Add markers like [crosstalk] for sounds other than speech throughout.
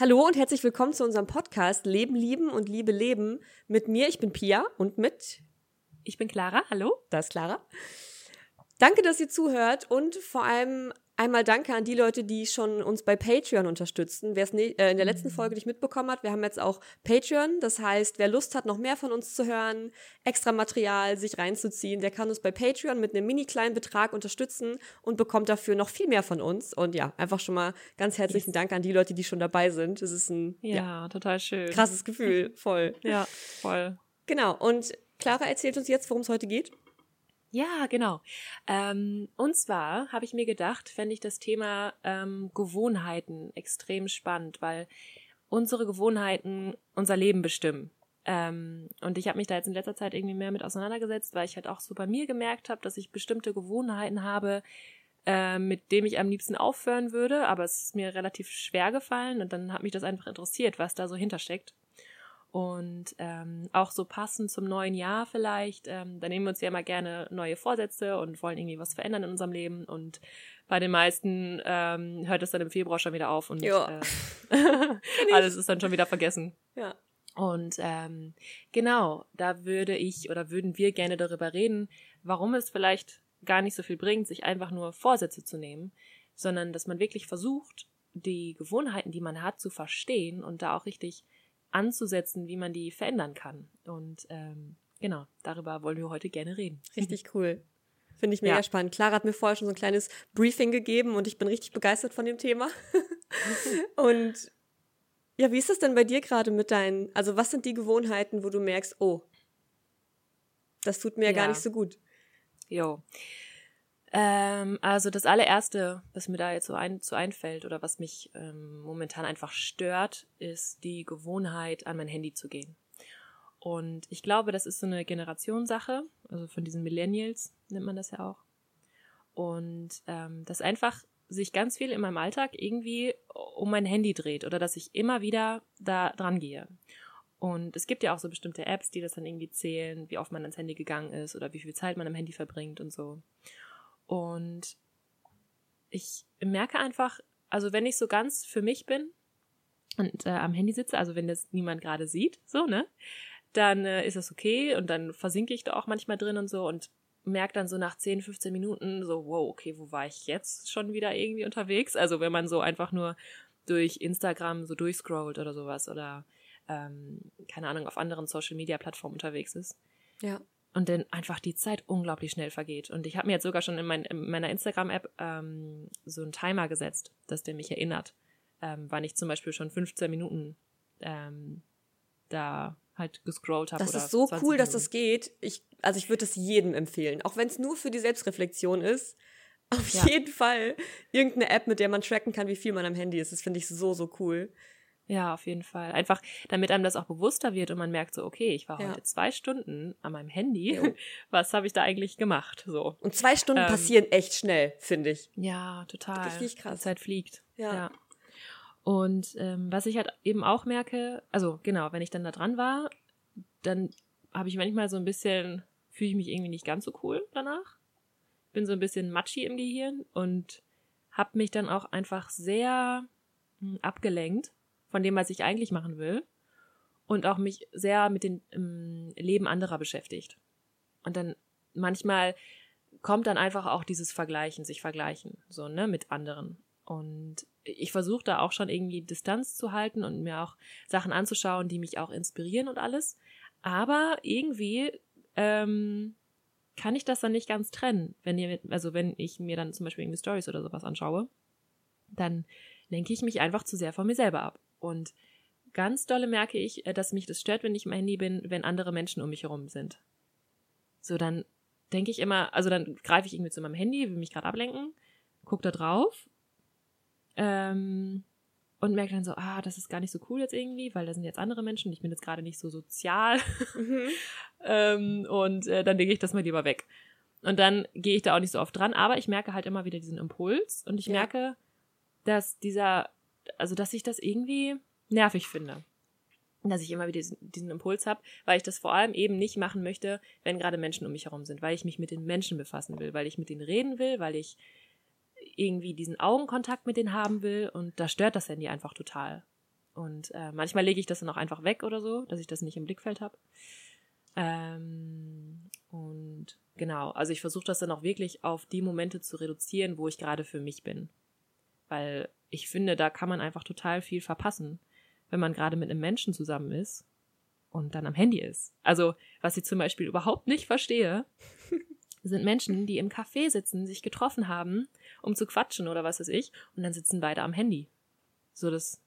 Hallo und herzlich willkommen zu unserem Podcast Leben, Lieben und Liebe leben. Mit mir, ich bin Pia und mit. Ich bin Clara, hallo. Da ist Clara. Danke, dass ihr zuhört und vor allem Einmal danke an die Leute, die schon uns bei Patreon unterstützen. Wer es äh, in der letzten Folge nicht mitbekommen hat, wir haben jetzt auch Patreon. Das heißt, wer Lust hat, noch mehr von uns zu hören, extra Material sich reinzuziehen, der kann uns bei Patreon mit einem mini kleinen Betrag unterstützen und bekommt dafür noch viel mehr von uns. Und ja, einfach schon mal ganz herzlichen yes. Dank an die Leute, die schon dabei sind. Es ist ein ja, ja, total schön. Krasses Gefühl, voll. ja, voll. Genau. Und Clara erzählt uns jetzt, worum es heute geht. Ja, genau. Ähm, und zwar habe ich mir gedacht, fände ich das Thema ähm, Gewohnheiten extrem spannend, weil unsere Gewohnheiten unser Leben bestimmen. Ähm, und ich habe mich da jetzt in letzter Zeit irgendwie mehr mit auseinandergesetzt, weil ich halt auch so bei mir gemerkt habe, dass ich bestimmte Gewohnheiten habe, äh, mit dem ich am liebsten aufhören würde, aber es ist mir relativ schwer gefallen und dann hat mich das einfach interessiert, was da so hintersteckt. Und ähm, auch so passend zum neuen Jahr vielleicht, ähm, da nehmen wir uns ja immer gerne neue Vorsätze und wollen irgendwie was verändern in unserem Leben. Und bei den meisten ähm, hört es dann im Februar schon wieder auf und äh, [laughs] [laughs] alles ist dann schon wieder vergessen. Ja. Und ähm, genau, da würde ich oder würden wir gerne darüber reden, warum es vielleicht gar nicht so viel bringt, sich einfach nur Vorsätze zu nehmen, sondern dass man wirklich versucht, die Gewohnheiten, die man hat, zu verstehen und da auch richtig anzusetzen, wie man die verändern kann. Und ähm, genau, darüber wollen wir heute gerne reden. Richtig cool. Finde ich mega ja. spannend. Clara hat mir vorher schon so ein kleines Briefing gegeben und ich bin richtig begeistert von dem Thema. [laughs] und ja, wie ist es denn bei dir gerade mit deinen, also was sind die Gewohnheiten, wo du merkst, oh, das tut mir ja. gar nicht so gut? Jo. Ähm, also das allererste, was mir da jetzt so ein, zu einfällt oder was mich ähm, momentan einfach stört, ist die Gewohnheit, an mein Handy zu gehen. Und ich glaube, das ist so eine Generationssache, also von diesen Millennials nennt man das ja auch. Und ähm, dass einfach sich ganz viel in meinem Alltag irgendwie um mein Handy dreht oder dass ich immer wieder da dran gehe. Und es gibt ja auch so bestimmte Apps, die das dann irgendwie zählen, wie oft man ans Handy gegangen ist oder wie viel Zeit man am Handy verbringt und so. Und ich merke einfach, also wenn ich so ganz für mich bin und äh, am Handy sitze, also wenn das niemand gerade sieht, so, ne, dann äh, ist das okay und dann versinke ich da auch manchmal drin und so und merke dann so nach 10, 15 Minuten so, wow, okay, wo war ich jetzt schon wieder irgendwie unterwegs? Also wenn man so einfach nur durch Instagram so durchscrollt oder sowas oder ähm, keine Ahnung, auf anderen Social-Media-Plattformen unterwegs ist. Ja und dann einfach die Zeit unglaublich schnell vergeht. Und ich habe mir jetzt sogar schon in, mein, in meiner Instagram-App ähm, so einen Timer gesetzt, dass der mich erinnert, ähm, wann ich zum Beispiel schon 15 Minuten ähm, da halt gescrollt habe. Das ist so cool, Minuten. dass das geht. Ich, also ich würde es jedem empfehlen, auch wenn es nur für die Selbstreflexion ist. Auf ja. jeden Fall irgendeine App, mit der man tracken kann, wie viel man am Handy ist. Das finde ich so, so cool. Ja, auf jeden Fall. Einfach, damit einem das auch bewusster wird und man merkt so, okay, ich war ja. heute zwei Stunden an meinem Handy. Jo. [laughs] Was habe ich da eigentlich gemacht? So. Und zwei Stunden ähm, passieren echt schnell, finde ich. Ja, total. Richtig krass. Die Zeit fliegt. Ja. ja. Und ähm, was ich halt eben auch merke, also genau, wenn ich dann da dran war, dann habe ich manchmal so ein bisschen, fühle ich mich irgendwie nicht ganz so cool danach. Bin so ein bisschen matschi im Gehirn und habe mich dann auch einfach sehr mh, hm, abgelenkt von dem, was ich eigentlich machen will und auch mich sehr mit dem ähm, Leben anderer beschäftigt. Und dann manchmal kommt dann einfach auch dieses Vergleichen, sich vergleichen, so, ne, mit anderen. Und ich versuche da auch schon irgendwie Distanz zu halten und mir auch Sachen anzuschauen, die mich auch inspirieren und alles. Aber irgendwie ähm, kann ich das dann nicht ganz trennen. Wenn ihr, also wenn ich mir dann zum Beispiel irgendwie Stories oder sowas anschaue, dann lenke ich mich einfach zu sehr von mir selber ab. Und ganz dolle merke ich, äh, dass mich das stört, wenn ich im Handy bin, wenn andere Menschen um mich herum sind. So, dann denke ich immer, also dann greife ich irgendwie zu meinem Handy, will mich gerade ablenken, gucke da drauf ähm, und merke dann so, ah, das ist gar nicht so cool jetzt irgendwie, weil da sind jetzt andere Menschen, ich bin jetzt gerade nicht so sozial. Mhm. [laughs] ähm, und äh, dann lege ich das mal lieber weg. Und dann gehe ich da auch nicht so oft dran, aber ich merke halt immer wieder diesen Impuls und ich ja. merke, dass dieser also dass ich das irgendwie nervig finde. Dass ich immer wieder diesen, Impuls habe, weil ich das vor allem eben nicht machen möchte, wenn gerade Menschen um mich herum sind, weil ich mich mit den Menschen befassen will, weil ich mit denen reden will, weil ich irgendwie diesen Augenkontakt mit denen haben will und da stört das Handy einfach total. Und äh, manchmal lege ich das dann auch einfach weg oder so, dass ich das nicht im Blickfeld habe. Ähm, und genau, also ich versuche das dann auch wirklich auf die Momente zu reduzieren, wo ich gerade für mich bin. Weil ich finde, da kann man einfach total viel verpassen, wenn man gerade mit einem Menschen zusammen ist und dann am Handy ist. Also, was ich zum Beispiel überhaupt nicht verstehe, [laughs] sind Menschen, die im Café sitzen, sich getroffen haben, um zu quatschen oder was weiß ich, und dann sitzen beide am Handy. So, das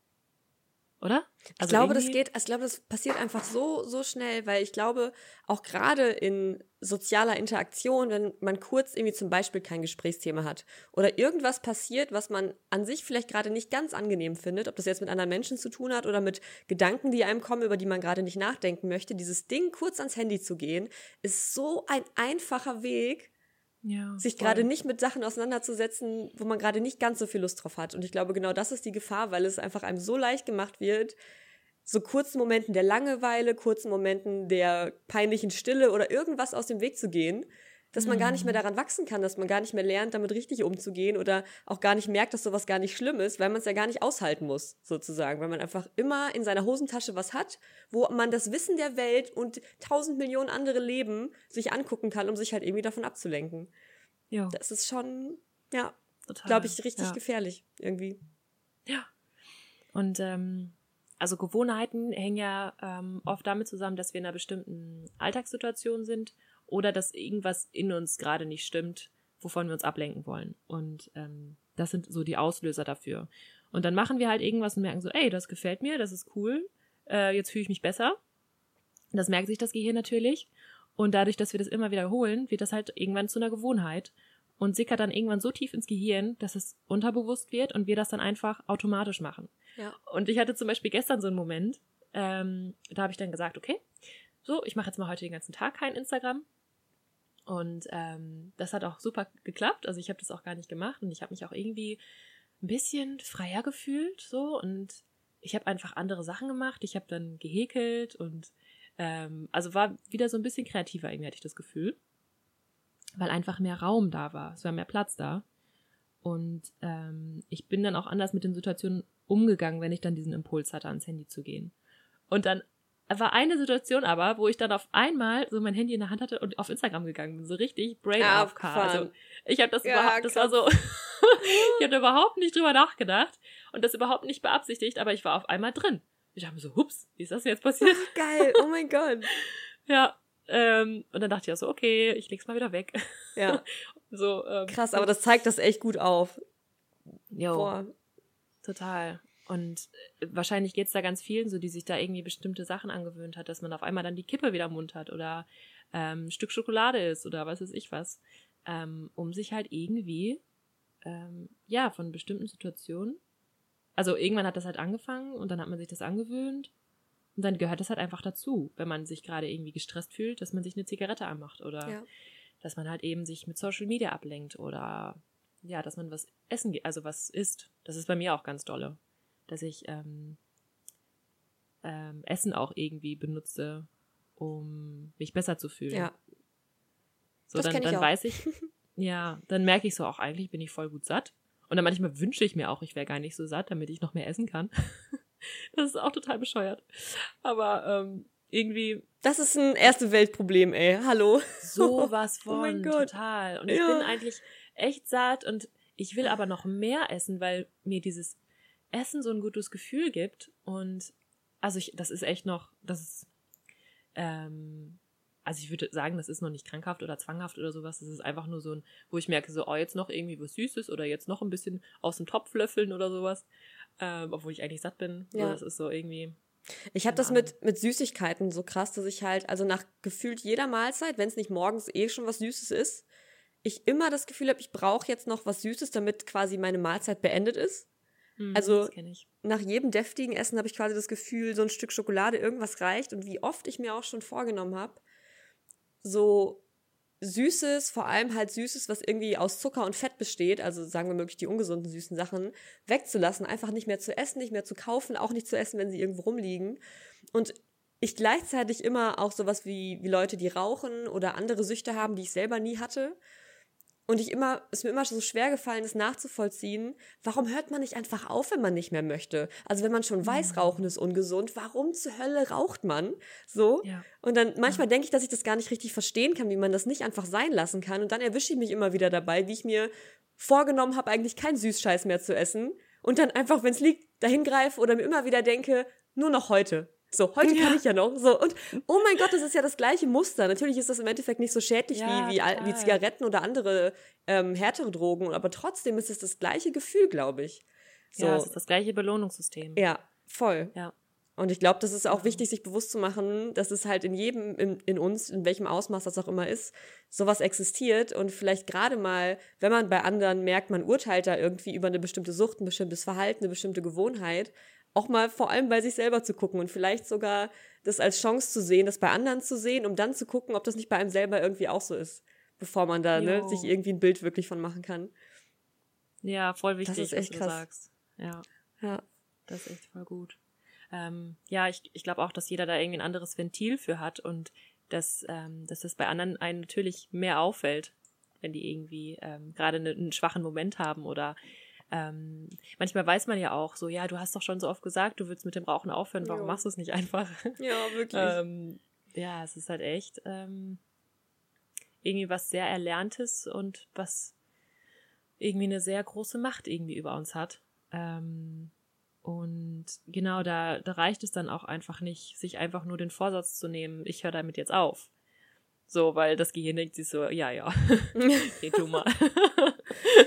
oder? Also ich glaube, das geht, ich glaube, das passiert einfach so, so schnell, weil ich glaube, auch gerade in sozialer Interaktion, wenn man kurz irgendwie zum Beispiel kein Gesprächsthema hat oder irgendwas passiert, was man an sich vielleicht gerade nicht ganz angenehm findet, ob das jetzt mit anderen Menschen zu tun hat oder mit Gedanken, die einem kommen, über die man gerade nicht nachdenken möchte, dieses Ding kurz ans Handy zu gehen, ist so ein einfacher Weg, ja, sich gerade nicht mit Sachen auseinanderzusetzen, wo man gerade nicht ganz so viel Lust drauf hat. Und ich glaube, genau das ist die Gefahr, weil es einfach einem so leicht gemacht wird, so kurzen Momenten der Langeweile, kurzen Momenten der peinlichen Stille oder irgendwas aus dem Weg zu gehen, dass man gar nicht mehr mhm. daran wachsen kann, dass man gar nicht mehr lernt, damit richtig umzugehen oder auch gar nicht merkt, dass sowas gar nicht schlimm ist, weil man es ja gar nicht aushalten muss, sozusagen, weil man einfach immer in seiner Hosentasche was hat, wo man das Wissen der Welt und tausend Millionen andere Leben sich angucken kann, um sich halt irgendwie davon abzulenken. Ja. Das ist schon, ja, glaube ich, richtig ja. gefährlich irgendwie. Ja. Und ähm, also Gewohnheiten hängen ja ähm, oft damit zusammen, dass wir in einer bestimmten Alltagssituation sind oder dass irgendwas in uns gerade nicht stimmt, wovon wir uns ablenken wollen. Und ähm, das sind so die Auslöser dafür. Und dann machen wir halt irgendwas und merken so, ey, das gefällt mir, das ist cool, äh, jetzt fühle ich mich besser. Das merkt sich das Gehirn natürlich. Und dadurch, dass wir das immer wiederholen, wird das halt irgendwann zu einer Gewohnheit und sickert dann irgendwann so tief ins Gehirn, dass es unterbewusst wird und wir das dann einfach automatisch machen. Ja. Und ich hatte zum Beispiel gestern so einen Moment, ähm, da habe ich dann gesagt, okay, so, ich mache jetzt mal heute den ganzen Tag kein Instagram. Und ähm, das hat auch super geklappt. Also ich habe das auch gar nicht gemacht und ich habe mich auch irgendwie ein bisschen freier gefühlt so und ich habe einfach andere Sachen gemacht. Ich habe dann gehäkelt und ähm, also war wieder so ein bisschen kreativer irgendwie hatte ich das Gefühl, weil einfach mehr Raum da war. Es war mehr Platz da und ähm, ich bin dann auch anders mit den Situationen umgegangen, wenn ich dann diesen Impuls hatte, ans Handy zu gehen. Und dann war eine Situation aber, wo ich dann auf einmal so mein Handy in der Hand hatte und auf Instagram gegangen bin, so richtig brain AFK. Also ich habe das ja, überhaupt, das krass. war so, [laughs] ich habe überhaupt nicht drüber nachgedacht und das überhaupt nicht beabsichtigt, aber ich war auf einmal drin. Ich dachte mir so, hups, wie ist das jetzt passiert? Geil, oh mein Gott. [laughs] ja, ähm, und dann dachte ich auch so, okay, ich leg's mal wieder weg. Ja. [laughs] so, ähm, Krass, aber das zeigt das echt gut auf. Jo. Boah. Total. Und äh, wahrscheinlich geht's da ganz vielen so, die sich da irgendwie bestimmte Sachen angewöhnt hat, dass man auf einmal dann die Kippe wieder im Mund hat oder ähm, ein Stück Schokolade ist oder was weiß ich was, ähm, um sich halt irgendwie, ähm, ja, von bestimmten Situationen, also irgendwann hat das halt angefangen und dann hat man sich das angewöhnt und dann gehört das halt einfach dazu, wenn man sich gerade irgendwie gestresst fühlt, dass man sich eine Zigarette anmacht oder ja. dass man halt eben sich mit Social Media ablenkt oder ja, dass man was essen, also was isst. Das ist bei mir auch ganz dolle dass ich ähm, ähm, Essen auch irgendwie benutze, um mich besser zu fühlen. Ja. So, das dann, dann ich weiß ich, [laughs] ja, dann merke ich so auch, eigentlich bin ich voll gut satt. Und dann manchmal wünsche ich mir auch, ich wäre gar nicht so satt, damit ich noch mehr essen kann. [laughs] das ist auch total bescheuert. Aber ähm, irgendwie. Das ist ein erste Weltproblem, ey. Hallo. Sowas [laughs] von. oh mein Gott. Total. Und ich ja. bin eigentlich echt satt und ich will aber noch mehr essen, weil mir dieses Essen so ein gutes Gefühl gibt. Und also ich, das ist echt noch, das ist, ähm, also ich würde sagen, das ist noch nicht krankhaft oder zwanghaft oder sowas. Das ist einfach nur so ein, wo ich merke, so, oh, jetzt noch irgendwie was Süßes oder jetzt noch ein bisschen aus dem Topf löffeln oder sowas. Ähm, obwohl ich eigentlich satt bin. Ja. So, das ist so irgendwie. Ich habe das mit, mit Süßigkeiten so krass, dass ich halt, also nach gefühlt jeder Mahlzeit, wenn es nicht morgens eh schon was Süßes ist, ich immer das Gefühl habe, ich brauche jetzt noch was Süßes, damit quasi meine Mahlzeit beendet ist. Mhm, also nach jedem deftigen Essen habe ich quasi das Gefühl, so ein Stück Schokolade, irgendwas reicht. Und wie oft ich mir auch schon vorgenommen habe, so Süßes, vor allem halt Süßes, was irgendwie aus Zucker und Fett besteht, also sagen wir möglich die ungesunden süßen Sachen, wegzulassen, einfach nicht mehr zu essen, nicht mehr zu kaufen, auch nicht zu essen, wenn sie irgendwo rumliegen. Und ich gleichzeitig immer auch sowas wie, wie Leute, die rauchen oder andere Süchte haben, die ich selber nie hatte und ich immer, es mir immer so schwer gefallen ist nachzuvollziehen, warum hört man nicht einfach auf, wenn man nicht mehr möchte? Also wenn man schon weiß, Rauchen ist ungesund, warum zur Hölle raucht man? So. Ja. Und dann manchmal denke ich, dass ich das gar nicht richtig verstehen kann, wie man das nicht einfach sein lassen kann. Und dann erwische ich mich immer wieder dabei, wie ich mir vorgenommen habe, eigentlich keinen Süßscheiß mehr zu essen. Und dann einfach, wenn es liegt, dahin greife oder mir immer wieder denke, nur noch heute. So, heute kann ich ja noch. So, und oh mein Gott, das ist ja das gleiche Muster. Natürlich ist das im Endeffekt nicht so schädlich Ja, wie, wie, wie. Zigaretten oder andere ähm, härtere Drogen, aber trotzdem ist es das gleiche Gefühl, glaube ich. So, Ja, es ist das gleiche Belohnungssystem. ja, voll. Ja. Und ich glaube, das ist auch wichtig, sich bewusst zu machen, dass es halt in jedem, in, in uns, in welchem Ausmaß das auch immer ist, sowas existiert und vielleicht gerade mal, wenn man bei anderen merkt, man urteilt da irgendwie über eine bestimmte Sucht, ein bestimmtes Verhalten, eine bestimmte Gewohnheit, auch mal vor allem bei sich selber zu gucken und vielleicht sogar das als Chance zu sehen, das bei anderen zu sehen, um dann zu gucken, ob das nicht bei einem selber irgendwie auch so ist, bevor man da ne, sich irgendwie ein Bild wirklich von machen kann. Ja, voll wichtig, ist echt was du krass. sagst. Ja, Ja. das ist echt voll gut. Ähm, ja, ich, ich glaube auch, dass jeder da irgendwie ein anderes Ventil für hat und dass, ähm, dass das bei anderen einen natürlich mehr auffällt, wenn die irgendwie ähm, gerade eine, einen schwachen Moment haben oder ähm, manchmal weiß man ja auch so, ja, du hast doch schon so oft gesagt, du willst mit dem Rauchen aufhören, warum Jo. machst du es nicht einfach? [laughs] Ja, wirklich. ähm, ja, es ist halt echt ähm, irgendwie was sehr Erlerntes und was irgendwie eine sehr große Macht irgendwie über uns hat. Ähm, und genau, da, da reicht es dann auch einfach nicht, sich einfach nur den Vorsatz zu nehmen, ich höre damit jetzt auf. So, weil das Gehirn denkt sich so, ja, ja, [laughs] geh du mal.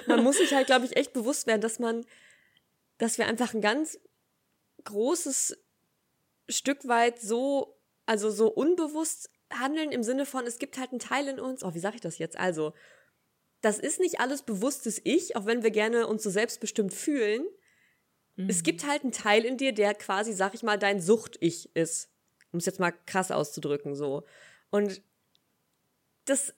man muss sich halt, glaube ich, echt bewusst werden, dass man, dass wir einfach ein ganz großes Stück weit so, also so unbewusst handeln im Sinne von, es gibt halt einen Teil in uns, oh, wie sage ich das jetzt? Also, das ist nicht alles bewusstes Ich, auch wenn wir gerne uns so selbstbestimmt fühlen. Es gibt halt einen Teil in dir, der quasi, sag ich mal, dein Sucht-Ich ist. Um es jetzt mal krass auszudrücken, so. Und das,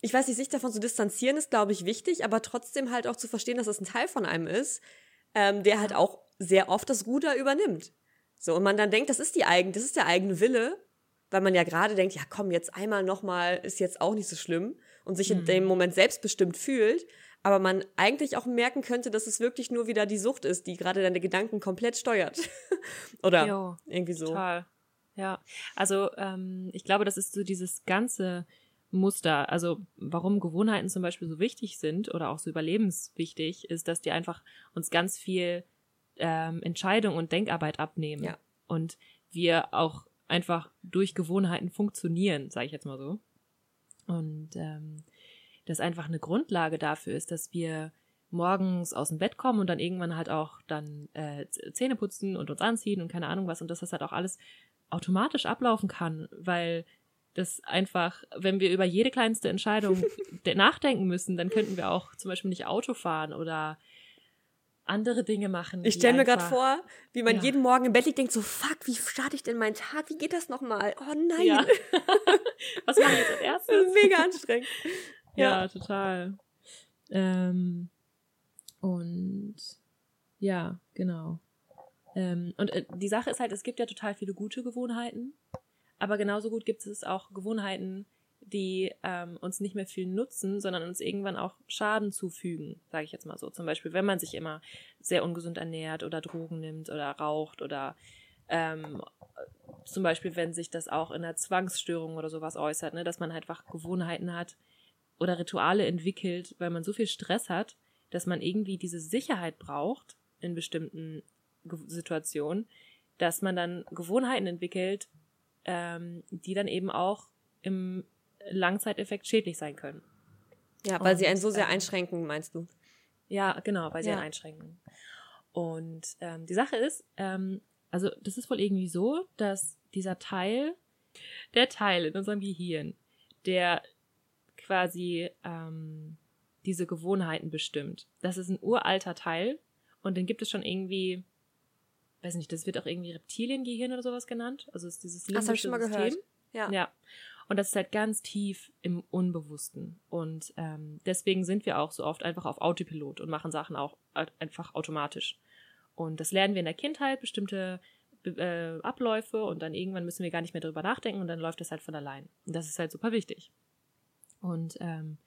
ich weiß nicht, sich davon zu distanzieren ist, glaube ich, wichtig, aber trotzdem halt auch zu verstehen, dass das ein Teil von einem ist, ähm, der halt auch sehr oft das Ruder übernimmt. So, und man dann denkt, das ist die eigen, das ist der eigene Wille, weil man ja gerade denkt, ja komm, jetzt einmal nochmal ist jetzt auch nicht so schlimm und sich in dem Moment selbstbestimmt fühlt, aber man eigentlich auch merken könnte, dass es wirklich nur wieder die Sucht ist, die gerade deine Gedanken komplett steuert. [laughs] Oder Jo, irgendwie so. Total. Ja. Also, ähm, ich glaube, das ist so dieses ganze Muster. Also, warum Gewohnheiten zum Beispiel so wichtig sind oder auch so überlebenswichtig, ist, dass die einfach uns ganz viel ähm, Entscheidung und Denkarbeit abnehmen. Ja. Und wir auch einfach durch Gewohnheiten funktionieren, sage ich jetzt mal so. Und ähm, das einfach eine Grundlage dafür ist, dass wir morgens aus dem Bett kommen und dann irgendwann halt auch dann äh, Zähne putzen und uns anziehen und keine Ahnung was und dass das halt auch alles automatisch ablaufen kann, weil das einfach, wenn wir über jede kleinste Entscheidung [laughs] de- nachdenken müssen, dann könnten wir auch zum Beispiel nicht Auto fahren oder andere Dinge machen. Ich stelle mir gerade vor, wie man Ja. jeden Morgen im Bett liegt, denkt so, fuck, wie starte ich denn meinen Tag? Wie geht das nochmal? Oh nein. Ja. [laughs] Was mache ich jetzt als Das erstes? ist mega anstrengend. [laughs] Ja, Ja. total. Ähm, und ja, genau. Ähm, und äh, die Sache ist halt, es gibt ja total viele gute Gewohnheiten, aber genauso gut gibt es auch Gewohnheiten, die ähm, uns nicht mehr viel nutzen, sondern uns irgendwann auch Schaden zufügen, sage ich jetzt mal so. Zum Beispiel, wenn man sich immer sehr ungesund ernährt oder Drogen nimmt oder raucht oder ähm, zum Beispiel, wenn sich das auch in einer Zwangsstörung oder sowas äußert, ne, dass man einfach Gewohnheiten hat, oder Rituale entwickelt, weil man so viel Stress hat, dass man irgendwie diese Sicherheit braucht in bestimmten Situationen, dass man dann Gewohnheiten entwickelt, ähm, die dann eben auch im Langzeiteffekt schädlich sein können. Ja, weil sie Und, einen so sehr ähm, einschränken, meinst du? Ja, genau, weil sie Ja. einen einschränken. Und ähm, die Sache ist, ähm, also das ist wohl irgendwie so, dass dieser Teil, der Teil in unserem Gehirn, der quasi ähm, diese Gewohnheiten bestimmt. Das ist ein uralter Teil und den gibt es schon irgendwie, weiß nicht, das wird auch irgendwie Reptiliengehirn oder sowas genannt. Also es ist dieses Das habe ich schon mal limbische gehört. System. Ja. Ja. Und das ist halt ganz tief im Unbewussten. Und ähm, deswegen sind wir auch so oft einfach auf Autopilot und machen Sachen auch au- einfach automatisch. Und das lernen wir in der Kindheit, bestimmte äh, Abläufe und dann irgendwann müssen wir gar nicht mehr drüber nachdenken und dann läuft das halt von allein. Und das ist halt super wichtig. Und ähm,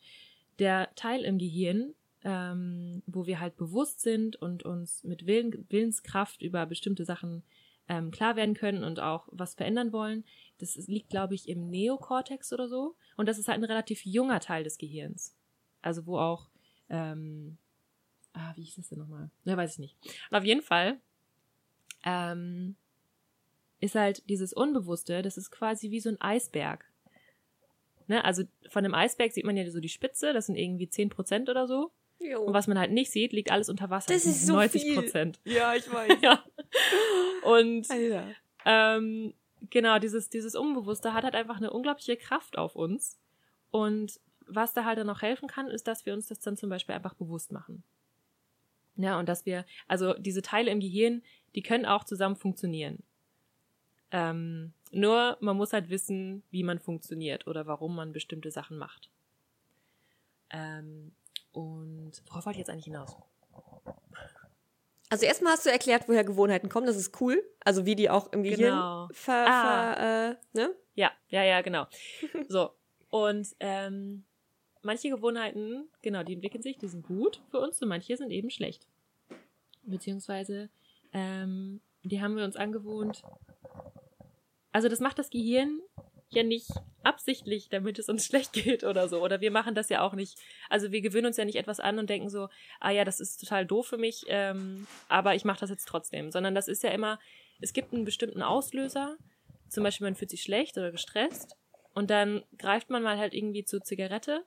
der Teil im Gehirn, ähm, wo wir halt bewusst sind und uns mit Willen, Willenskraft über bestimmte Sachen ähm, klar werden können und auch was verändern wollen. Das liegt, glaube ich, im Neokortex oder so. Und das ist halt ein relativ junger Teil des Gehirns. Also wo auch, ähm, ah, wie hieß das denn nochmal? Ne, weiß ich nicht. Und auf jeden Fall ähm, ist halt dieses Unbewusste, das ist quasi wie so ein Eisberg. Ne? Also von einem Eisberg sieht man ja so die Spitze, das sind irgendwie 10% oder so. Jo. Und was man halt nicht sieht, liegt alles unter Wasser. Das, ist so 90 Prozent. Ja, ich weiß. [laughs] ja. Und ähm, genau, dieses, dieses Unbewusste hat halt einfach eine unglaubliche Kraft auf uns. Und was da halt dann noch helfen kann, ist, dass wir uns das dann zum Beispiel einfach bewusst machen. Ja, und dass wir, also diese Teile im Gehirn, die können auch zusammen funktionieren. Ähm, nur man muss halt wissen, wie man funktioniert oder warum man bestimmte Sachen macht. Ähm, und worauf wollte ich jetzt eigentlich hinaus? Also erstmal hast du erklärt, woher Gewohnheiten kommen. Das ist cool. Also wie die auch im Gehirn genau. ver, ah. ver, äh, ne? Ja, ja, ja, genau. [laughs] so. Und ähm, manche Gewohnheiten, genau, die entwickeln sich, die sind gut für uns und manche sind eben schlecht. Beziehungsweise, ähm, die haben wir uns angewohnt. Also das macht das Gehirn ja nicht absichtlich, damit es uns [laughs] schlecht geht oder so. Oder wir machen das ja auch nicht. Also wir gewöhnen uns ja nicht etwas an und denken so, ah ja, das ist total doof für mich, ähm, aber ich mache das jetzt trotzdem. Sondern das ist ja immer, es gibt einen bestimmten Auslöser. Zum Beispiel, man fühlt sich schlecht oder gestresst. Und dann greift man mal halt irgendwie zur Zigarette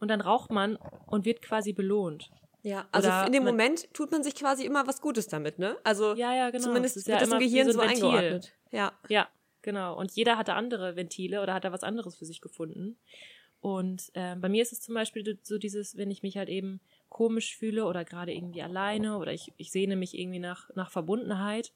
und dann raucht man und wird quasi belohnt. Ja, also Oder in dem Moment tut man sich quasi immer was Gutes damit, ne? Also ja, ja, genau. zumindest das wird ja das im Gehirn so, so eingeordnet. Ja. Ja, Genau. Und jeder hatte andere Ventile oder hat da was anderes für sich gefunden. Und äh, bei mir ist es zum Beispiel so dieses, wenn ich mich halt eben komisch fühle oder gerade irgendwie alleine oder ich, ich sehne mich irgendwie nach, nach Verbundenheit,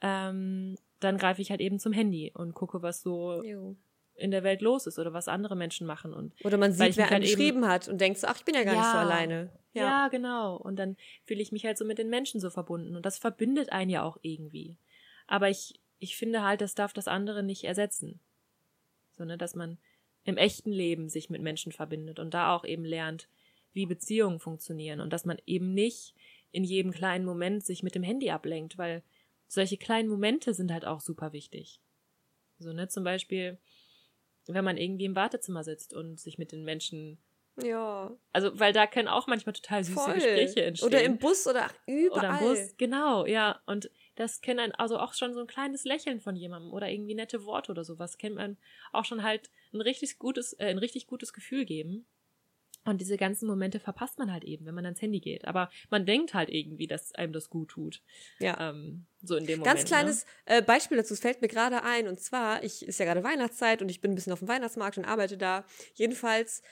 ähm, dann greife ich halt eben zum Handy und gucke, was so jo. in der Welt los ist oder was andere Menschen machen. Und oder man sieht, wer einen halt geschrieben hat und denkt so, ach, ich bin ja gar ja, nicht so alleine. Ja. ja, genau. Und dann fühle ich mich halt so mit den Menschen so verbunden. Und das verbindet einen ja auch irgendwie. Aber ich ich finde halt, das darf das andere nicht ersetzen. Sondern, dass man im echten Leben sich mit Menschen verbindet und da auch eben lernt, wie Beziehungen funktionieren und dass man eben nicht in jedem kleinen Moment sich mit dem Handy ablenkt, weil solche kleinen Momente sind halt auch super wichtig. So, ne, zum Beispiel, wenn man irgendwie im Wartezimmer sitzt und sich mit den Menschen ja. Also, weil da können auch manchmal total süße Voll. Gespräche entstehen. Oder im Bus oder überall. Oder im Bus, genau, ja. Und das kennt man also auch schon so ein kleines Lächeln von jemandem oder irgendwie nette Worte oder sowas kennt man auch schon halt ein richtig gutes, äh, ein richtig gutes Gefühl geben. Und diese ganzen Momente verpasst man halt eben, wenn man ans Handy geht. Aber man denkt halt irgendwie, dass einem das gut tut. Ja. Ähm, so in dem Moment. Ganz kleines ne? äh, Beispiel dazu, es fällt mir gerade ein. Und zwar, ich ist ja gerade Weihnachtszeit und ich bin ein bisschen auf dem Weihnachtsmarkt und arbeite da. Jedenfalls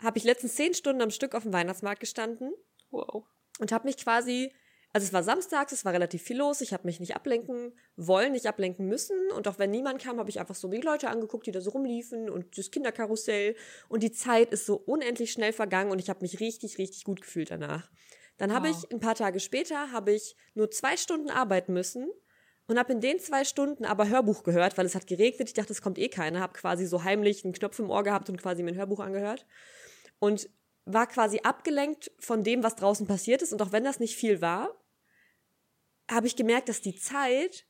habe ich letztens zehn Stunden am Stück auf dem Weihnachtsmarkt gestanden. Wow. Und habe mich quasi also es war samstags, es war relativ viel los, ich habe mich nicht ablenken wollen, nicht ablenken müssen und auch wenn niemand kam, habe ich einfach so die Leute angeguckt, die da so rumliefen und das Kinderkarussell und die Zeit ist so unendlich schnell vergangen und ich habe mich richtig, richtig gut gefühlt danach. Dann habe ich ein paar Tage später habe ich nur zwei Stunden arbeiten müssen und habe in den zwei Stunden aber Hörbuch gehört, weil es hat geregnet. Ich dachte, es kommt eh keiner. Habe quasi so heimlich einen Knopf im Ohr gehabt und quasi mein Hörbuch angehört und war quasi abgelenkt von dem, was draußen passiert ist. Und auch wenn das nicht viel war, habe ich gemerkt, dass die Zeit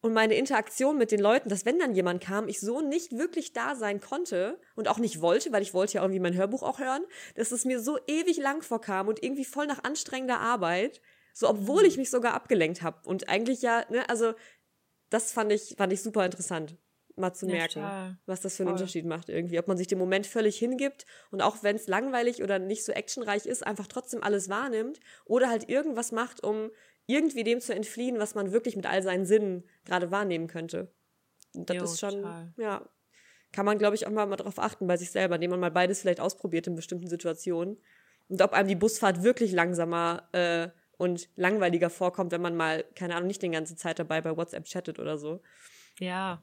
und meine Interaktion mit den Leuten, dass wenn dann jemand kam, ich so nicht wirklich da sein konnte und auch nicht wollte, weil ich wollte ja irgendwie mein Hörbuch auch hören, dass es mir so ewig lang vorkam und irgendwie voll nach anstrengender Arbeit, so obwohl ich mich sogar abgelenkt habe und eigentlich ja, ne, also das fand ich fand ich super interessant mal zu merken, ja, was das für einen Voll. Unterschied macht irgendwie. Ob man sich dem Moment völlig hingibt und auch wenn es langweilig oder nicht so actionreich ist, einfach trotzdem alles wahrnimmt oder halt irgendwas macht, um irgendwie dem zu entfliehen, was man wirklich mit all seinen Sinnen gerade wahrnehmen könnte. Und das jo, ist schon, total. ja, kann man, glaube ich, auch mal, mal drauf achten bei sich selber, indem man mal beides vielleicht ausprobiert in bestimmten Situationen. Und ob einem die Busfahrt wirklich langsamer äh, und langweiliger vorkommt, wenn man mal, keine Ahnung, nicht die ganze Zeit dabei bei WhatsApp chattet oder so. Ja.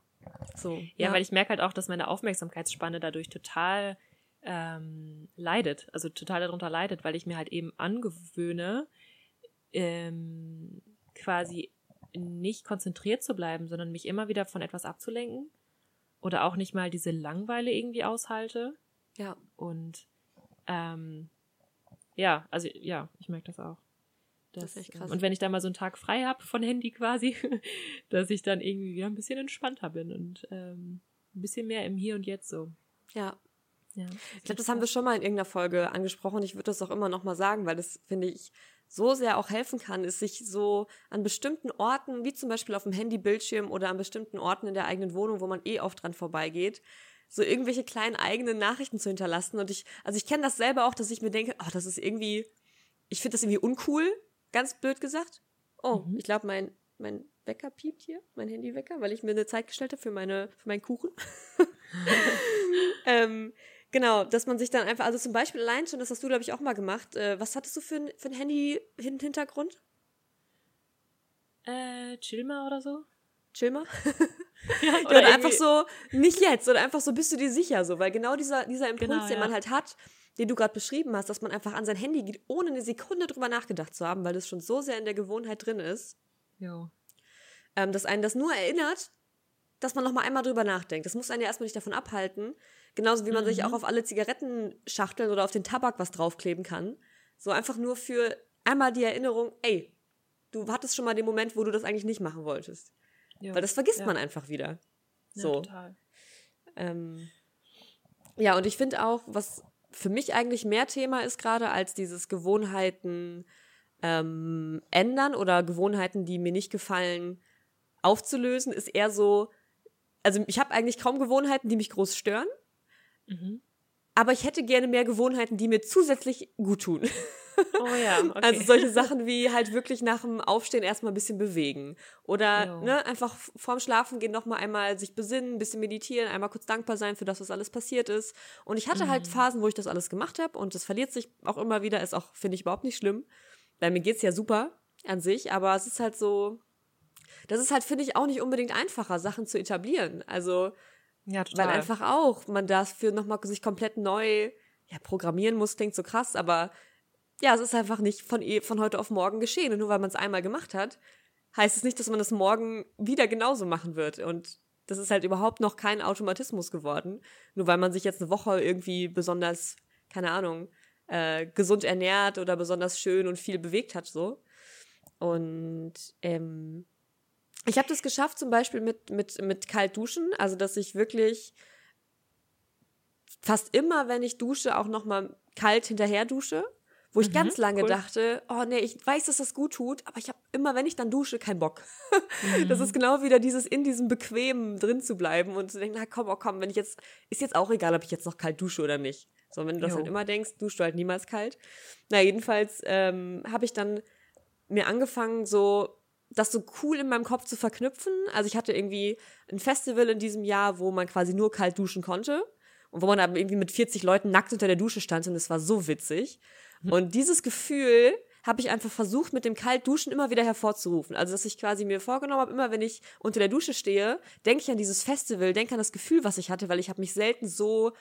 So. Ja, ja. weil ich merke halt auch, dass meine Aufmerksamkeitsspanne dadurch total ähm, leidet, also total darunter leidet, weil ich mir halt eben angewöhne, ähm, quasi nicht konzentriert zu bleiben, sondern mich immer wieder von etwas abzulenken oder auch nicht mal diese Langweile irgendwie aushalte. Ja. Und Ähm, ja, also ja, ich merke das auch. Das, das ist echt krass. Und wenn ich da mal so einen Tag frei habe von Handy quasi, [laughs] dass ich dann irgendwie wieder ein bisschen entspannter bin und ähm, ein bisschen mehr im Hier und Jetzt so. Ja. ja ich glaube, das haben wir schon mal in irgendeiner Folge angesprochen. Ich würde das auch immer noch mal sagen, weil das finde ich so sehr auch helfen kann, ist sich so an bestimmten Orten, wie zum Beispiel auf dem Handybildschirm oder an bestimmten Orten in der eigenen Wohnung, wo man eh oft dran vorbeigeht, so irgendwelche kleinen eigenen Nachrichten zu hinterlassen. Und ich, also ich kenne das selber auch, dass ich mir denke, ach, das ist irgendwie, ich finde das irgendwie uncool, ganz blöd gesagt. Oh, mhm. ich glaube, mein, mein Wecker piept hier, mein Handywecker, weil ich mir eine Zeit gestellt habe für, meine, für meinen Kuchen. [laughs] [laughs] ähm, Genau, dass man sich dann einfach, also zum Beispiel allein schon, das hast du, glaube ich, auch mal gemacht. Äh, was hattest du für ein, für ein Handy-Hintergrund? Äh, Chilma oder so. Chilma? [laughs] ja, oder, oder einfach so, nicht jetzt, oder einfach so, bist du dir sicher so, weil genau dieser, dieser Impuls, genau, den man halt hat, den du gerade beschrieben hast, dass man einfach an sein Handy geht, ohne eine Sekunde drüber nachgedacht zu haben, weil das schon so sehr in der Gewohnheit drin ist. Ja. Ähm, dass einen das nur erinnert, dass man noch mal einmal drüber nachdenkt. Das muss einen ja erstmal nicht davon abhalten, Genauso wie man mhm. sich auch mhm. auf alle Zigarettenschachteln oder auf den Tabak was draufkleben kann. So einfach nur für einmal die Erinnerung, ey, du hattest schon mal den Moment, wo du das eigentlich nicht machen wolltest. Ja. Weil das vergisst ja. man einfach wieder. So. Ja, total. Ähm, ja, und ich finde auch, was für mich eigentlich mehr Thema ist gerade als dieses Gewohnheiten ähm, ändern oder Gewohnheiten, die mir nicht gefallen, aufzulösen, ist eher so, also ich habe eigentlich kaum Gewohnheiten, die mich groß stören. Mhm. Aber ich hätte gerne mehr Gewohnheiten, die mir zusätzlich gut tun. Oh ja. [laughs] Okay. Also solche Sachen wie halt wirklich nach dem Aufstehen erstmal ein bisschen bewegen. Oder ne, einfach vorm Schlafen gehen nochmal einmal sich besinnen, ein bisschen meditieren, einmal kurz dankbar sein für das, was alles passiert ist. Und ich hatte halt mhm. halt Phasen, wo ich das alles gemacht habe und das verliert sich auch immer wieder, ist auch, finde ich, überhaupt nicht schlimm. Weil mir geht's ja super an sich, aber es ist halt so, das ist halt, finde ich, auch nicht unbedingt einfacher, Sachen zu etablieren. Also ja, total. Weil einfach auch man dafür nochmal sich komplett neu ja, programmieren muss, klingt so krass, aber ja, es ist einfach nicht von, eh, von heute auf morgen geschehen. Und nur weil man es einmal gemacht hat, heißt es nicht, dass man es morgen wieder genauso machen wird. Und das ist halt überhaupt noch kein Automatismus geworden. Nur weil man sich jetzt eine Woche irgendwie besonders, keine Ahnung, äh, gesund ernährt oder besonders schön und viel bewegt hat, so. Und ähm, ich habe das geschafft, zum Beispiel mit, mit, mit kalt duschen, also dass ich wirklich fast immer, wenn ich dusche, auch nochmal kalt hinterher dusche. Wo ich mhm, ganz lange cool. dachte, oh nee, ich weiß, dass das gut tut, aber ich habe immer, wenn ich dann dusche, keinen Bock. [laughs] Mhm. Das ist genau wieder dieses in diesem Bequemen drin zu bleiben und zu denken, na komm, oh komm, wenn ich jetzt, ist jetzt auch egal, ob ich jetzt noch kalt dusche oder nicht. So, wenn du das jo. halt immer denkst, duschst du halt niemals kalt. Na, jedenfalls ähm, habe ich dann mir angefangen, so das so cool in meinem Kopf zu verknüpfen. Also ich hatte irgendwie ein Festival in diesem Jahr, wo man quasi nur kalt duschen konnte und wo man aber irgendwie mit 40 Leuten nackt unter der Dusche stand und es war so witzig. Mhm. Und dieses Gefühl habe ich einfach versucht, mit dem Kaltduschen immer wieder hervorzurufen. Also, dass ich quasi mir vorgenommen habe, immer wenn ich unter der Dusche stehe, denke ich an dieses Festival, denke an das Gefühl, was ich hatte, weil ich habe mich selten so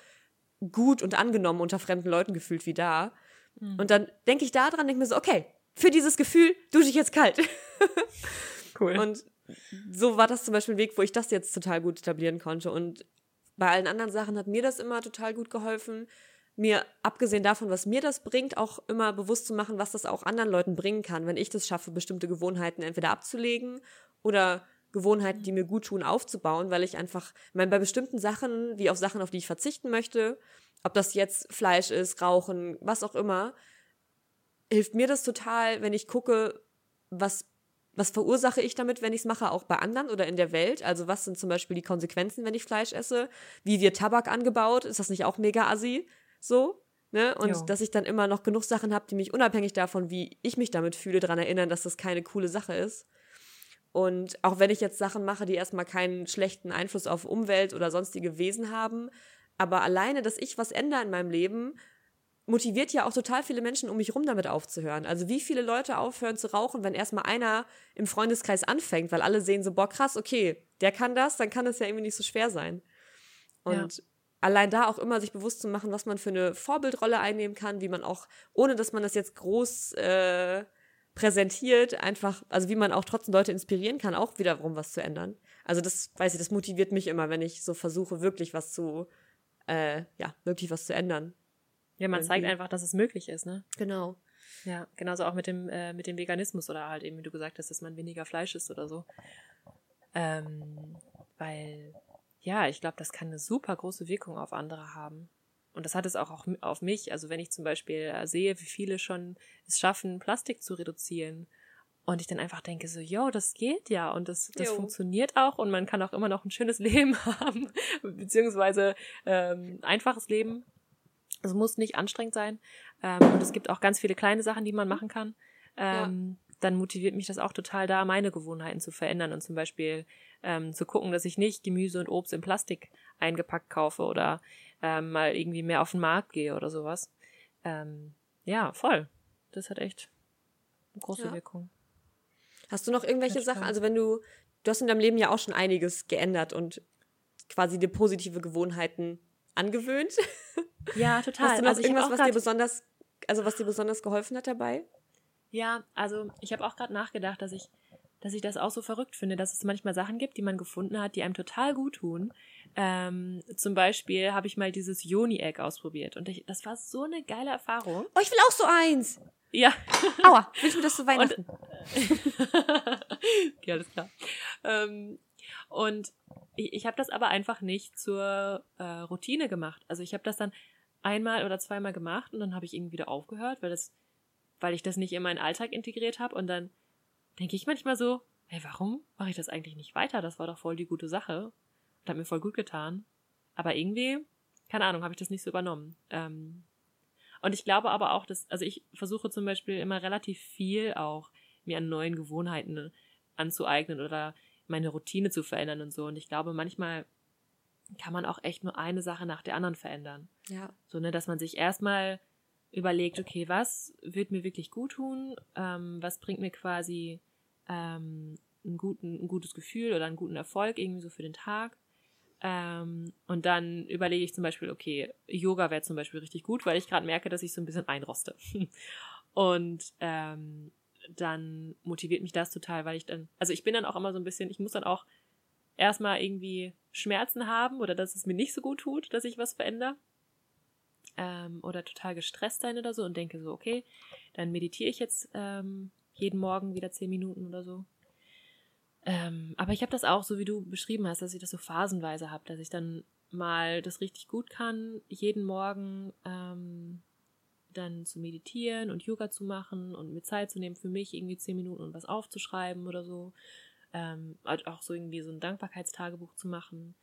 gut und angenommen unter fremden Leuten gefühlt wie da. Mhm. Und dann denke ich da dran, denke mir so, okay, für dieses Gefühl dusche ich jetzt kalt. [laughs] cool. Und so war das zum Beispiel ein Weg, wo ich das jetzt total gut etablieren konnte. Und bei allen anderen Sachen hat mir das immer total gut geholfen, mir, abgesehen davon, was mir das bringt, auch immer bewusst zu machen, was das auch anderen Leuten bringen kann, wenn ich das schaffe, bestimmte Gewohnheiten entweder abzulegen oder Gewohnheiten, die mir gut tun, aufzubauen, weil ich einfach, ich meine, bei bestimmten Sachen, wie auf Sachen, auf die ich verzichten möchte, ob das jetzt Fleisch ist, Rauchen, was auch immer, hilft mir das total, wenn ich gucke, was, was verursache ich damit, wenn ich es mache, auch bei anderen oder in der Welt. Also was sind zum Beispiel die Konsequenzen, wenn ich Fleisch esse? Wie wird Tabak angebaut? Ist das nicht auch mega assi? So? Ne? Und jo. dass ich dann immer noch genug Sachen habe, die mich unabhängig davon, wie ich mich damit fühle, daran erinnern, dass das keine coole Sache ist. Und auch wenn ich jetzt Sachen mache, die erstmal keinen schlechten Einfluss auf Umwelt oder sonstige Wesen haben, aber alleine, dass ich was ändere in meinem Leben, motiviert ja auch total viele Menschen um mich rum damit aufzuhören. Also wie viele Leute aufhören zu rauchen, wenn erstmal einer im Freundeskreis anfängt, weil alle sehen so, boah, krass, okay, der kann das, dann kann das ja irgendwie nicht so schwer sein. Und ja. allein da auch immer sich bewusst zu machen, was man für eine Vorbildrolle einnehmen kann, wie man auch, ohne dass man das jetzt groß äh, präsentiert, einfach, also wie man auch trotzdem Leute inspirieren kann, auch wiederum was zu ändern. Also das, weiß ich, das motiviert mich immer, wenn ich so versuche, wirklich was zu, äh, ja, wirklich was zu ändern. Ja, man zeigt einfach, dass es möglich ist, ne? Genau. Ja, genauso auch mit dem, äh, mit dem Veganismus oder halt eben, wie du gesagt hast, dass man weniger Fleisch isst oder so. Ähm, weil, ja, ich glaube, das kann eine super große Wirkung auf andere haben. Und das hat es auch, auch auf mich. Also wenn ich zum Beispiel äh, sehe, wie viele schon es schaffen, Plastik zu reduzieren. Und ich dann einfach denke so, yo, das geht ja und das, das funktioniert auch und man kann auch immer noch ein schönes [laughs] Leben haben, beziehungsweise ähm, einfaches Leben. Es muss nicht anstrengend sein. Ähm, und es gibt auch ganz viele kleine Sachen, die man machen kann. Ähm, ja. Dann motiviert mich das auch total da, meine Gewohnheiten zu verändern und zum Beispiel ähm, zu gucken, dass ich nicht Gemüse und Obst in Plastik eingepackt kaufe oder ähm, mal irgendwie mehr auf den Markt gehe oder sowas. Ähm, ja, voll. Das hat echt eine große ja. Wirkung. Hast du noch irgendwelche Sachen? Also wenn du, du hast in deinem Leben ja auch schon einiges geändert und quasi dir positive Gewohnheiten angewöhnt. Ja, [laughs] total. Hast du noch also irgendwas, was dir besonders, also was dir besonders geholfen hat dabei? Ja, also ich habe auch gerade nachgedacht, dass ich dass ich das auch so verrückt finde, dass es manchmal Sachen gibt, die man gefunden hat, die einem total gut tun. Ähm, zum Beispiel habe ich mal dieses Joni-Egg ausprobiert und ich, das war so eine geile Erfahrung. Oh, ich will auch so eins. Ja. Aua, willst du mir das zu Weihnachten? [laughs] ja, alles klar. Ähm, und ich, ich habe das aber einfach nicht zur äh, Routine gemacht. Also ich habe das dann einmal oder zweimal gemacht und dann habe ich irgendwie wieder aufgehört, weil das, weil ich das nicht in meinen Alltag integriert habe und dann denke ich manchmal so, hey, warum mache ich das eigentlich nicht weiter? Das war doch voll die gute Sache und hat mir voll gut getan. Aber irgendwie, keine Ahnung, habe ich das nicht so übernommen. Ähm, und ich glaube aber auch, dass, also ich versuche zum Beispiel immer relativ viel auch mir an neuen Gewohnheiten anzueignen oder meine Routine zu verändern und so. Und ich glaube, manchmal kann man auch echt nur eine Sache nach der anderen verändern. Ja. So, ne, dass man sich erstmal überlegt, okay, was wird mir wirklich gut tun? Ähm, was bringt mir quasi ähm, einen guten, ein gutes Gefühl oder einen guten Erfolg irgendwie so für den Tag? Ähm, und dann überlege ich zum Beispiel, okay, Yoga wäre zum Beispiel richtig gut, weil ich gerade merke, dass ich so ein bisschen einroste. [laughs] und ähm, dann motiviert mich das total, weil ich dann, also ich bin dann auch immer so ein bisschen, ich muss dann auch erstmal irgendwie Schmerzen haben oder dass es mir nicht so gut tut, dass ich was verändere. Ähm, oder total gestresst sein oder so und denke so, okay, dann meditiere ich jetzt ähm, jeden Morgen wieder zehn Minuten oder so. Ähm, aber ich habe das auch, so wie du beschrieben hast, dass ich das so phasenweise habe, dass ich dann mal das richtig gut kann, jeden Morgen ähm, dann zu meditieren und Yoga zu machen und mir Zeit zu nehmen für mich, irgendwie zehn Minuten und was aufzuschreiben oder so. Ähm, halt auch so irgendwie so ein Dankbarkeitstagebuch zu machen.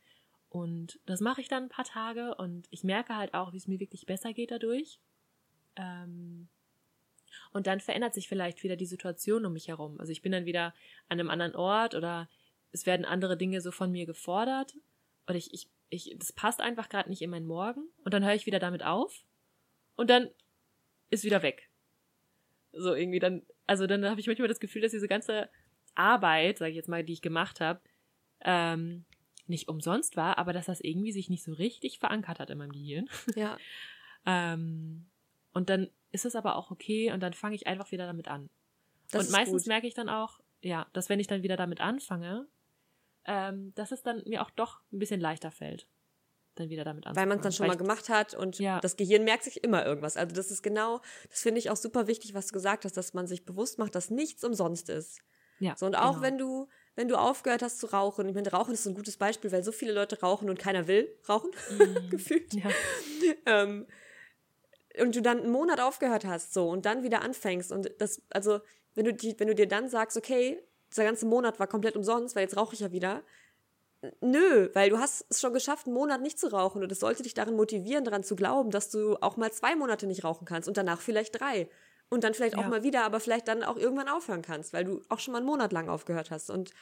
Und das mache ich dann ein paar Tage und ich merke halt auch, wie es mir wirklich besser geht dadurch. Ähm, und dann verändert sich vielleicht wieder die Situation um mich herum. Also ich bin dann wieder an einem anderen Ort oder es werden andere Dinge so von mir gefordert. Oder ich, ich, ich, das passt einfach gerade nicht in meinen Morgen. Und dann höre ich wieder damit auf. Und dann ist wieder weg. So irgendwie dann, also dann habe ich manchmal das Gefühl, dass diese ganze Arbeit, sage ich jetzt mal, die ich gemacht habe, ähm, nicht umsonst war, aber dass das irgendwie sich nicht so richtig verankert hat in meinem Gehirn. Ja. [laughs] ähm, und dann ist es aber auch okay und dann fange ich einfach wieder damit an. Das und meistens gut. merke ich dann auch, ja, dass wenn ich dann wieder damit anfange, ähm, dass es dann mir auch doch ein bisschen leichter fällt dann wieder damit anzufangen. Weil man es dann schon Weil mal gemacht hat und ja. das Gehirn merkt sich immer irgendwas. Also das ist genau, das finde ich auch super wichtig, was du gesagt hast, dass man sich bewusst macht, dass nichts umsonst ist. Ja. So, und auch genau. wenn du, wenn du aufgehört hast zu rauchen, ich meine, Rauchen ist ein gutes Beispiel, weil so viele Leute rauchen und keiner will rauchen, mhm. [laughs] gefühlt. Ja. ähm, und du dann einen Monat aufgehört hast, so, und dann wieder anfängst und das, also, wenn du, die, wenn du dir dann sagst, okay, dieser ganze Monat war komplett umsonst, weil jetzt rauche ich ja wieder, Nö, weil du hast es schon geschafft, einen Monat nicht zu rauchen und es sollte dich darin motivieren, daran zu glauben, dass du auch mal zwei Monate nicht rauchen kannst und danach vielleicht drei. Und dann vielleicht ja. auch mal wieder, aber vielleicht dann auch irgendwann aufhören kannst, weil du auch schon mal einen Monat lang aufgehört hast. Und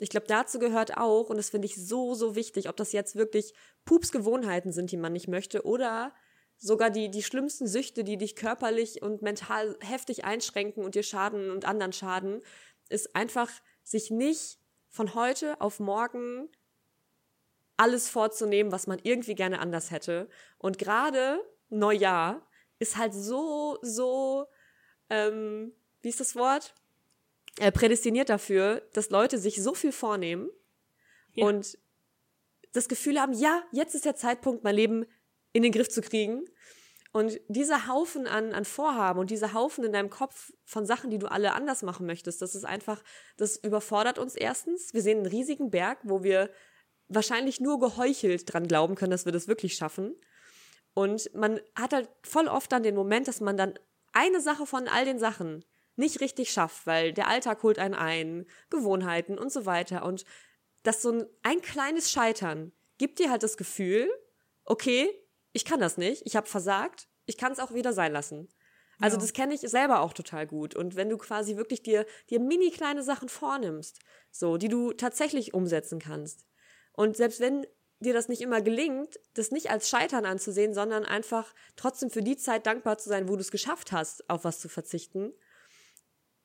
ich glaube, dazu gehört auch, und das finde ich so, so wichtig, ob das jetzt wirklich Pupsgewohnheiten sind, die man nicht möchte, oder sogar die, die schlimmsten Süchte, die dich körperlich und mental heftig einschränken und dir schaden und anderen schaden, ist einfach sich nicht von heute auf morgen alles vorzunehmen, was man irgendwie gerne anders hätte. Und gerade Neujahr ist halt so, so, ähm, wie ist das Wort? Äh, prädestiniert dafür, dass Leute sich so viel vornehmen ja. und das Gefühl haben, ja, jetzt ist der Zeitpunkt, mein Leben in den Griff zu kriegen. Und dieser Haufen an, an Vorhaben und dieser Haufen in deinem Kopf von Sachen, die du alle anders machen möchtest, das ist einfach, das überfordert uns erstens. Wir sehen einen riesigen Berg, wo wir wahrscheinlich nur geheuchelt dran glauben können, dass wir das wirklich schaffen. Und man hat halt voll oft dann den Moment, dass man dann eine Sache von all den Sachen nicht richtig schafft, weil der Alltag holt einen ein, Gewohnheiten und so weiter. Und dass so ein, ein kleines Scheitern gibt dir halt das Gefühl, okay, ich kann das nicht, ich habe versagt, ich kann es auch wieder sein lassen. Also ja. das kenne ich selber auch total gut. Und wenn du quasi wirklich dir, dir mini kleine Sachen vornimmst, so, die du tatsächlich umsetzen kannst. Und selbst wenn dir das nicht immer gelingt, das nicht als Scheitern anzusehen, sondern einfach trotzdem für die Zeit dankbar zu sein, wo du es geschafft hast, auf was zu verzichten,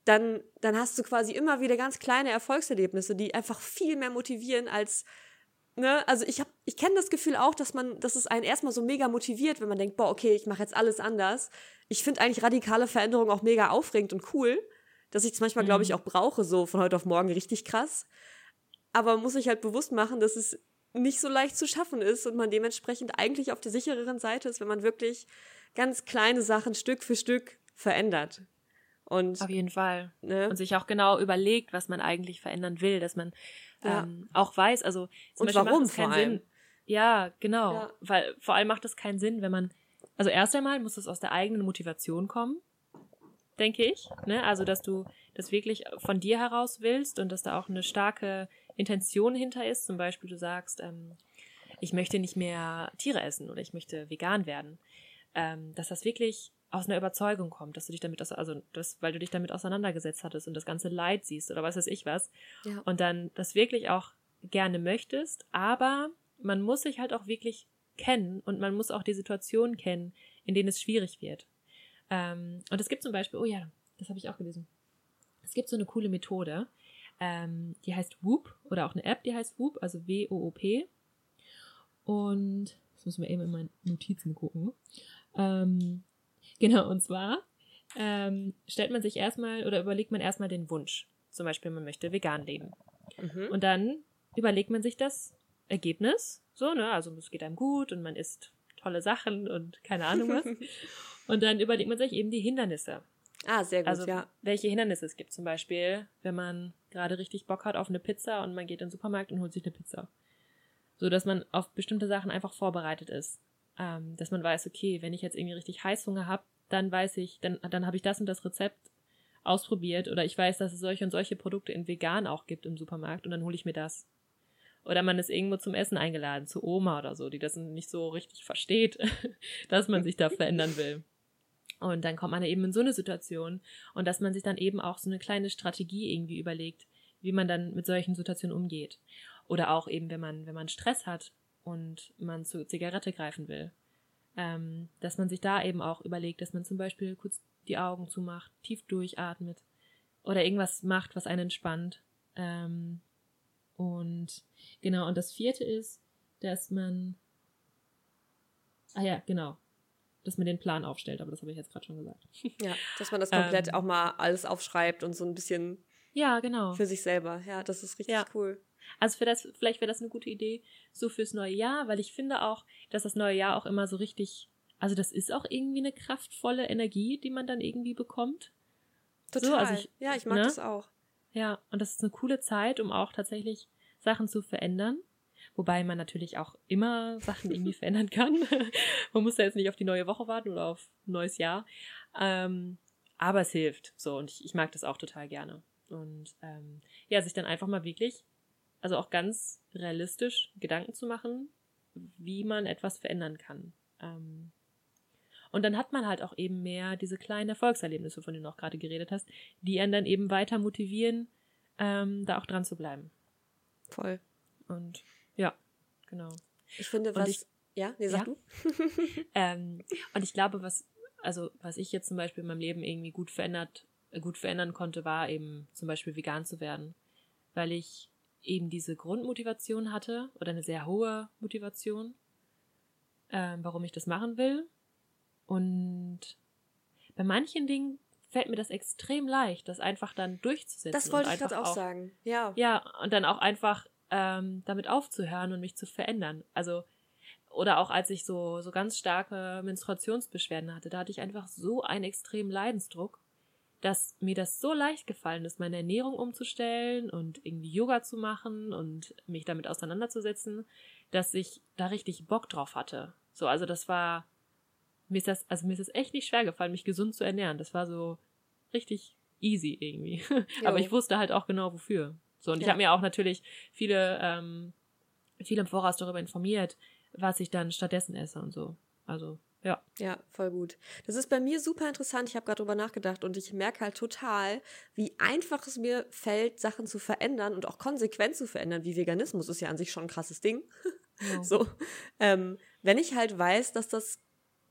dann, dann hast du quasi immer wieder ganz kleine Erfolgserlebnisse, die einfach viel mehr motivieren als, ne, also ich habe, ich kenne das Gefühl auch, dass man, dass es einen erstmal so mega motiviert, wenn man denkt, boah, okay, ich mache jetzt alles anders. Ich finde eigentlich radikale Veränderungen auch mega aufregend und cool, dass ich es manchmal, mhm. glaube ich, auch brauche, so von heute auf morgen richtig krass. Aber muss ich halt bewusst machen, dass es nicht so leicht zu schaffen ist und man dementsprechend eigentlich auf der sichereren Seite ist, wenn man wirklich ganz kleine Sachen Stück für Stück verändert. Und, auf jeden Fall. Ne? Und sich auch genau überlegt, was man eigentlich verändern will, dass man ja. ähm, auch weiß, also zum und Beispiel warum macht es keinen Sinn. Ja, genau. Ja. Weil vor allem macht es keinen Sinn, wenn man, also erst einmal muss es aus der eigenen Motivation kommen, denke ich. Ne? Also, dass du das wirklich von dir heraus willst und dass da auch eine starke Intention hinter ist. Zum Beispiel, du sagst, ähm, ich möchte nicht mehr Tiere essen oder ich möchte vegan werden. Ähm, dass das wirklich aus einer Überzeugung kommt, dass du dich damit, also das, weil du dich damit auseinandergesetzt hattest und das ganze Leid siehst oder was weiß ich was. Ja. Und dann das wirklich auch gerne möchtest, aber man muss sich halt auch wirklich kennen und man muss auch die Situationen kennen, in denen es schwierig wird. Ähm, und es gibt zum Beispiel, oh ja, das habe ich auch gelesen. Es gibt so eine coole Methode, ähm, die heißt Whoop oder auch eine App, die heißt Whoop, also W-O-O-P. Und jetzt müssen wir eben in meine Notizen gucken. Ähm, genau, und zwar ähm, stellt man sich erstmal oder überlegt man erstmal den Wunsch. Zum Beispiel, man möchte vegan leben. Mhm. Und dann überlegt man sich das Ergebnis. So, ne? Also es geht einem gut und man isst tolle Sachen und keine Ahnung was. [laughs] und dann überlegt man sich eben die Hindernisse. Ah, sehr gut, also, ja. Welche Hindernisse es gibt. Zum Beispiel, wenn man gerade richtig Bock hat auf eine Pizza und man geht in den Supermarkt und holt sich eine Pizza. So dass man auf bestimmte Sachen einfach vorbereitet ist. Ähm, dass man weiß, okay, wenn ich jetzt irgendwie richtig Heißhunger habe, dann weiß ich, dann, dann habe ich das und das Rezept ausprobiert oder ich weiß, dass es solche und solche Produkte in vegan auch gibt im Supermarkt und dann hole ich mir das. Oder man ist irgendwo zum Essen eingeladen, zu Oma oder so, die das nicht so richtig versteht, [laughs] dass man sich da verändern will. Und dann kommt man eben in so eine Situation und dass man sich dann eben auch so eine kleine Strategie irgendwie überlegt, wie man dann mit solchen Situationen umgeht. Oder auch eben, wenn man, wenn man Stress hat und man zur Zigarette greifen will, ähm, dass man sich da eben auch überlegt, dass man zum Beispiel kurz die Augen zumacht, tief durchatmet oder irgendwas macht, was einen entspannt. Ähm, und genau, und das vierte ist, dass man, ah ja, genau, dass man den Plan aufstellt, aber das habe ich jetzt gerade schon gesagt. Ja, dass man das komplett ähm, auch mal alles aufschreibt und so ein bisschen ja, genau. für sich selber. Ja, das ist richtig ja. cool. Also für das, vielleicht wäre das eine gute Idee, so fürs neue Jahr, weil ich finde auch, dass das neue Jahr auch immer so richtig, also das ist auch irgendwie eine kraftvolle Energie, die man dann irgendwie bekommt. Total. So, also ich, ja, ich mag ne? das auch. Ja, und das ist eine coole Zeit, um auch tatsächlich Sachen zu verändern. Wobei man natürlich auch immer Sachen irgendwie [laughs] verändern kann. man muss da jetzt nicht auf die neue Woche warten oder auf ein neues Jahr. Ähm, aber es hilft. So, und ich, ich mag das auch total gerne. Und ähm, ja, sich dann einfach mal wirklich, also auch ganz realistisch Gedanken zu machen, wie man etwas verändern kann. Ähm, und dann hat man halt auch eben mehr diese kleinen Erfolgserlebnisse, von denen du auch gerade geredet hast, die einen dann eben weiter motivieren, ähm, da auch dran zu bleiben. Voll. Und genau. Ich finde, was. Ich, ja, nee, sag ja. du. [laughs] ähm, und ich glaube, was, also, was ich jetzt zum Beispiel in meinem Leben irgendwie gut verändert, gut verändern konnte, war eben zum Beispiel vegan zu werden. Weil ich eben diese Grundmotivation hatte oder eine sehr hohe Motivation, ähm, warum ich das machen will. Und bei manchen Dingen fällt mir das extrem leicht, das einfach dann durchzusetzen. Das wollte ich gerade auch, auch sagen. Ja. Ja, und dann auch einfach ähm, damit aufzuhören und mich zu verändern. Also, oder auch als ich so, so ganz starke Menstruationsbeschwerden hatte, da hatte ich einfach so einen extremen Leidensdruck, dass mir das so leicht gefallen ist, meine Ernährung umzustellen und irgendwie Yoga zu machen und mich damit auseinanderzusetzen, dass ich da richtig Bock drauf hatte. So, also das war, mir ist das, also mir ist es echt nicht schwer gefallen, mich gesund zu ernähren. Das war so richtig easy irgendwie. [laughs] Aber ich wusste halt auch genau wofür. So, und ja. ich habe mir auch natürlich viele, ähm, viel im Voraus darüber informiert, was ich dann stattdessen esse und so. Also, ja. Ja, voll gut. Das ist bei mir super interessant. Ich habe gerade drüber nachgedacht und ich merke halt total, wie einfach es mir fällt, Sachen zu verändern und auch konsequent zu verändern, wie Veganismus ist ja an sich schon ein krasses Ding. Ja. [laughs] So, ähm, wenn ich halt weiß, dass das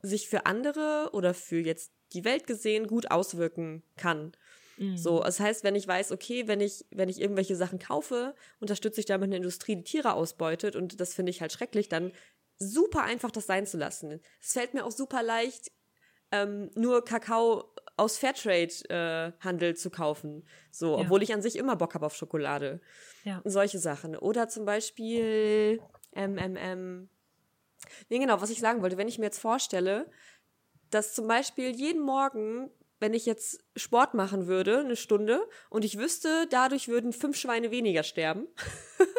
sich für andere oder für jetzt die Welt gesehen gut auswirken kann. Mhm. So, das heißt, wenn ich weiß, okay, wenn ich, wenn ich irgendwelche Sachen kaufe, unterstütze ich damit eine Industrie, die Tiere ausbeutet und das finde ich halt schrecklich, dann super einfach, das sein zu lassen. Es fällt mir auch super leicht, ähm, nur Kakao aus Fairtrade-Handel äh, zu kaufen. So, ja. obwohl ich an sich immer Bock habe auf Schokolade. Ja. Solche Sachen. Oder zum Beispiel MMM. Nee, genau, was ich sagen wollte, wenn ich mir jetzt vorstelle, dass zum Beispiel jeden Morgen wenn ich jetzt Sport machen würde, eine Stunde, und ich wüsste, dadurch würden fünf Schweine weniger sterben.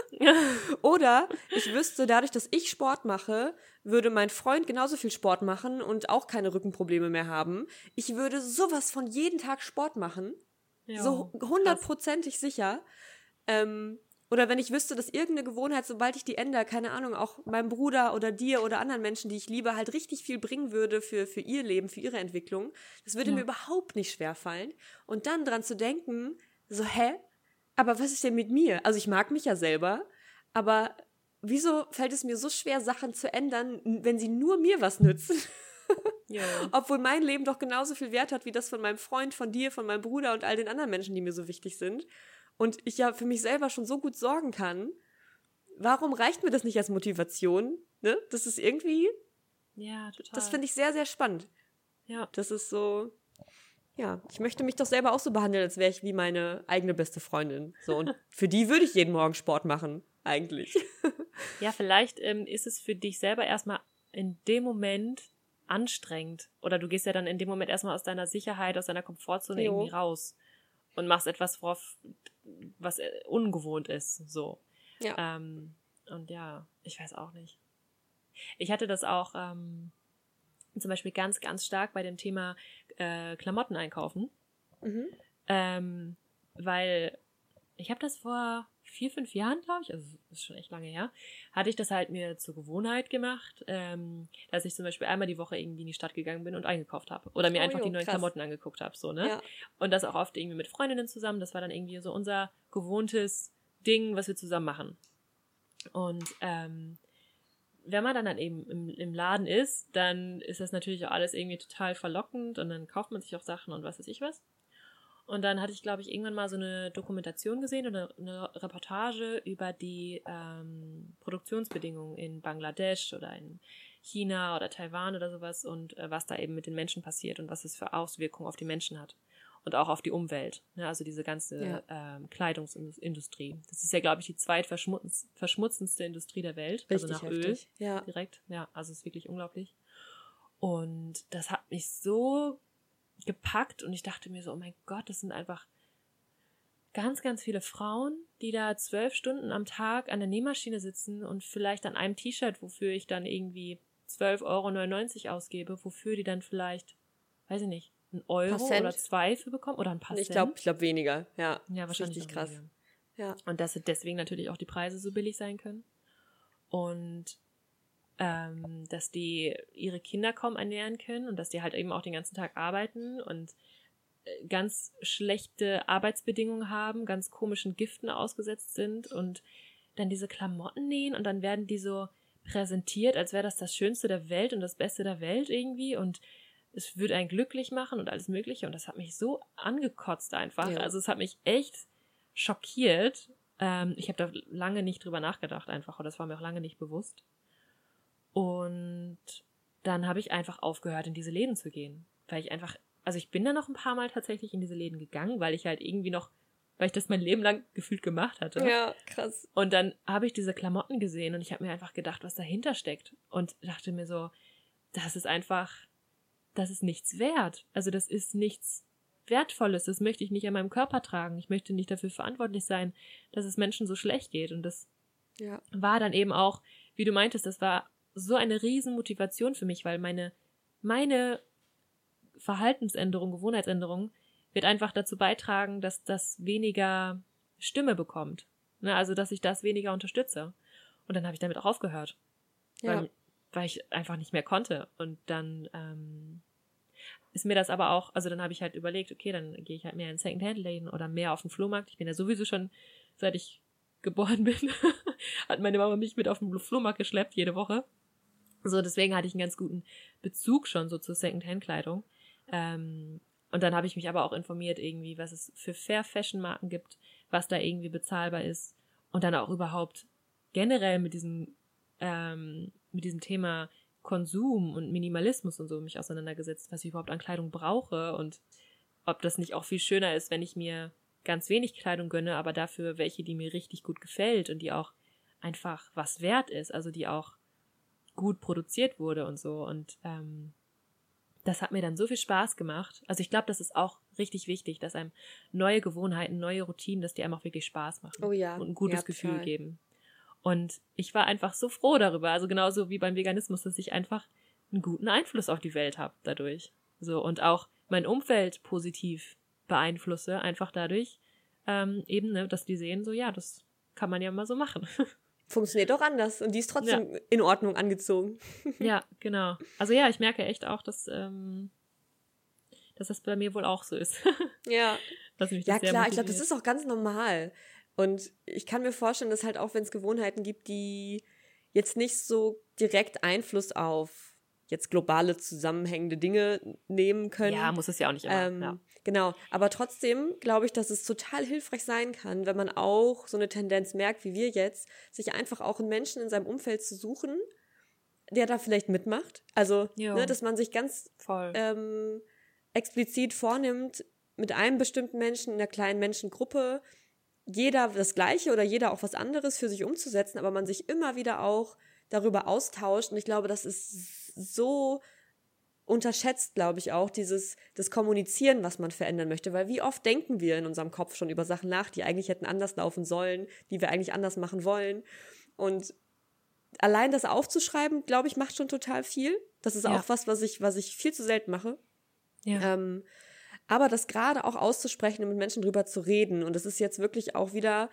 [laughs] Oder ich wüsste, dadurch, dass ich Sport mache, würde mein Freund genauso viel Sport machen und auch keine Rückenprobleme mehr haben. Ich würde sowas von jeden Tag Sport machen. Jo, so hundertprozentig sicher. Ähm, oder wenn ich wüsste, dass irgendeine Gewohnheit, sobald ich die ändere, keine Ahnung, auch meinem Bruder oder dir oder anderen Menschen, die ich liebe, halt richtig viel bringen würde für, für ihr Leben, für ihre Entwicklung, das würde ja. mir überhaupt nicht schwer fallen. Und dann dran zu denken, so, hä? Aber was ist denn mit mir? Also ich mag mich ja selber, aber wieso fällt es mir so schwer, Sachen zu ändern, wenn sie nur mir was nützen? [laughs] Ja. Obwohl mein Leben doch genauso viel Wert hat wie das von meinem Freund, von dir, von meinem Bruder und all den anderen Menschen, die mir so wichtig sind und ich ja für mich selber schon so gut sorgen kann, warum reicht mir das nicht als Motivation? Ne? Das ist irgendwie. Ja, total. Das finde ich sehr, sehr spannend. Ja. Das ist so. Ja, ich möchte mich doch selber auch so behandeln, als wäre ich wie meine eigene beste Freundin. So, und [laughs] für die würde ich jeden Morgen Sport machen, eigentlich. [laughs] Ja, vielleicht ähm, ist es für dich selber erstmal in dem Moment anstrengend. Oder du gehst ja dann in dem Moment erstmal aus deiner Sicherheit, aus deiner Komfortzone jo. irgendwie raus und machst etwas, worauf was äh, ungewohnt ist, so. Ja. Ähm, und ja, ich weiß auch nicht. Ich hatte das auch ähm, zum Beispiel ganz, ganz stark bei dem Thema äh, Klamotten einkaufen. Mhm. Ähm, weil ich habe das vor vier, fünf Jahren, glaube ich, also ist schon echt lange her, hatte ich das halt mir zur Gewohnheit gemacht, ähm, dass ich zum Beispiel einmal die Woche irgendwie in die Stadt gegangen bin und eingekauft habe. Oder mir oh, einfach jo, die neuen krass. Klamotten angeguckt habe, so, ne? Ja. Und das auch oft irgendwie mit Freundinnen zusammen. Das war dann irgendwie so unser gewohntes Ding, was wir zusammen machen. Und ähm, wenn man dann, dann eben im, im Laden ist, dann ist das natürlich auch alles irgendwie total verlockend und dann kauft man sich auch Sachen und was weiß ich was. Und dann hatte ich, glaube ich, irgendwann mal so eine Dokumentation gesehen oder eine Reportage über die ähm, Produktionsbedingungen in Bangladesch oder in China oder Taiwan oder sowas und äh, was da eben mit den Menschen passiert und was es für Auswirkungen auf die Menschen hat und auch auf die Umwelt. Ne? Also diese ganze ja. ähm, Kleidungsindustrie. Das ist ja, glaube ich, die zweitverschmutzendste Industrie der Welt, also Richtig also nach heftig. Öl ja. direkt. Ja, also es ist wirklich unglaublich. Und das hat mich so gepackt und ich dachte mir so, oh mein Gott, das sind einfach ganz, ganz viele Frauen, die da zwölf Stunden am Tag an der Nähmaschine sitzen und vielleicht an einem T-Shirt, wofür ich dann irgendwie 12,99 Euro ausgebe, wofür die dann vielleicht, weiß ich nicht, ein Euro oder zwei für bekommen oder ein paar Ich glaube, ich glaube weniger, ja. Ja, wahrscheinlich. Richtig krass. Weniger. Ja. Und dass deswegen natürlich auch die Preise so billig sein können. Und ähm, dass die ihre Kinder kaum ernähren können und dass die halt eben auch den ganzen Tag arbeiten und äh, ganz schlechte Arbeitsbedingungen haben, ganz komischen Giften ausgesetzt sind und dann diese Klamotten nähen und dann werden die so präsentiert, als wäre das das Schönste der Welt und das Beste der Welt irgendwie und es würde einen glücklich machen und alles Mögliche und das hat mich so angekotzt einfach. Ja. Also es hat mich echt schockiert. Ähm, ich habe da lange nicht drüber nachgedacht einfach und das war mir auch lange nicht bewusst. Und dann habe ich einfach aufgehört, in diese Läden zu gehen. Weil ich einfach, also ich bin da noch ein paar Mal tatsächlich in diese Läden gegangen, weil ich halt irgendwie noch weil ich das mein Leben lang gefühlt gemacht hatte. Ja, krass. Und dann habe ich diese Klamotten gesehen und ich habe mir einfach gedacht, was dahinter steckt. Und dachte mir so, das ist einfach, das ist nichts wert. Also das ist nichts Wertvolles. Das möchte ich nicht an meinem Körper tragen. Ich möchte nicht dafür verantwortlich sein, dass es Menschen so schlecht geht. Und das Ja. war dann eben auch, wie du meintest, das war so eine Riesenmotivation für mich, weil meine, meine Verhaltensänderung, Gewohnheitsänderung wird einfach dazu beitragen, dass das weniger Stimme bekommt. Ne? Also, dass ich das weniger unterstütze. Und dann habe ich damit auch aufgehört. Ja. Weil, weil ich einfach nicht mehr konnte. Und dann ähm, ist mir das aber auch, also dann habe ich halt überlegt, okay, dann gehe ich halt mehr in Secondhand-Läden oder mehr auf den Flohmarkt. Ich bin ja sowieso schon, seit ich geboren [laughs] bin, hat meine Mama mich mit auf den Flohmarkt geschleppt, jede Woche. So, deswegen hatte ich einen ganz guten Bezug schon so zur Secondhand-Kleidung. Ähm, und dann habe ich mich aber auch informiert irgendwie, was es für Fair-Fashion-Marken gibt, was da irgendwie bezahlbar ist. Und dann auch überhaupt generell mit diesem, ähm, mit diesem Thema Konsum und Minimalismus und so mich auseinandergesetzt, was ich überhaupt an Kleidung brauche und ob das nicht auch viel schöner ist, wenn ich mir ganz wenig Kleidung gönne, aber dafür welche, die mir richtig gut gefällt und die auch einfach was wert ist, also die auch gut produziert wurde und so. Und ähm, das hat mir dann so viel Spaß gemacht. Also ich glaube, das ist auch richtig wichtig, dass einem neue Gewohnheiten, neue Routinen, dass die einem auch wirklich Spaß machen Oh ja. und ein gutes ja, Gefühl total. geben. Und ich war einfach so froh darüber, also genauso wie beim Veganismus, dass ich einfach einen guten Einfluss auf die Welt habe dadurch. So und auch mein Umfeld positiv beeinflusse, einfach dadurch, ähm, eben, ne, dass die sehen, so ja, das kann man ja mal so machen. [laughs] Funktioniert auch anders und die ist trotzdem in Ordnung angezogen. ja, [laughs] genau. Also ja, ich merke echt auch, dass, ähm, dass das bei mir wohl auch so ist. [laughs] Ja. Ja, klar, ich glaube, das ist auch ganz normal. Und ich kann mir vorstellen, dass halt auch, wenn es Gewohnheiten gibt, die jetzt nicht so direkt Einfluss auf jetzt globale zusammenhängende Dinge nehmen können. Ja, muss es ja auch nicht immer. Ähm, ja. Genau, aber trotzdem glaube ich, dass es total hilfreich sein kann, wenn man auch so eine Tendenz merkt, wie wir jetzt, sich einfach auch einen Menschen in seinem Umfeld zu suchen, der da vielleicht mitmacht. Also, ne, dass man sich ganz ähm, explizit vornimmt, mit einem bestimmten Menschen in einer kleinen Menschengruppe jeder das Gleiche oder jeder auch was anderes für sich umzusetzen, aber man sich immer wieder auch darüber austauscht. Und ich glaube, das ist so unterschätzt, glaube ich, auch dieses, das Kommunizieren, was man verändern möchte. Weil wie oft denken wir in unserem Kopf schon über Sachen nach, die eigentlich hätten anders laufen sollen, die wir eigentlich anders machen wollen. Und allein das aufzuschreiben, glaube ich, macht schon total viel. Das ist Ja. auch was, was ich, was ich viel zu selten mache. ja. Ähm, aber das gerade auch auszusprechen und mit Menschen drüber zu reden. Und das ist jetzt wirklich auch wieder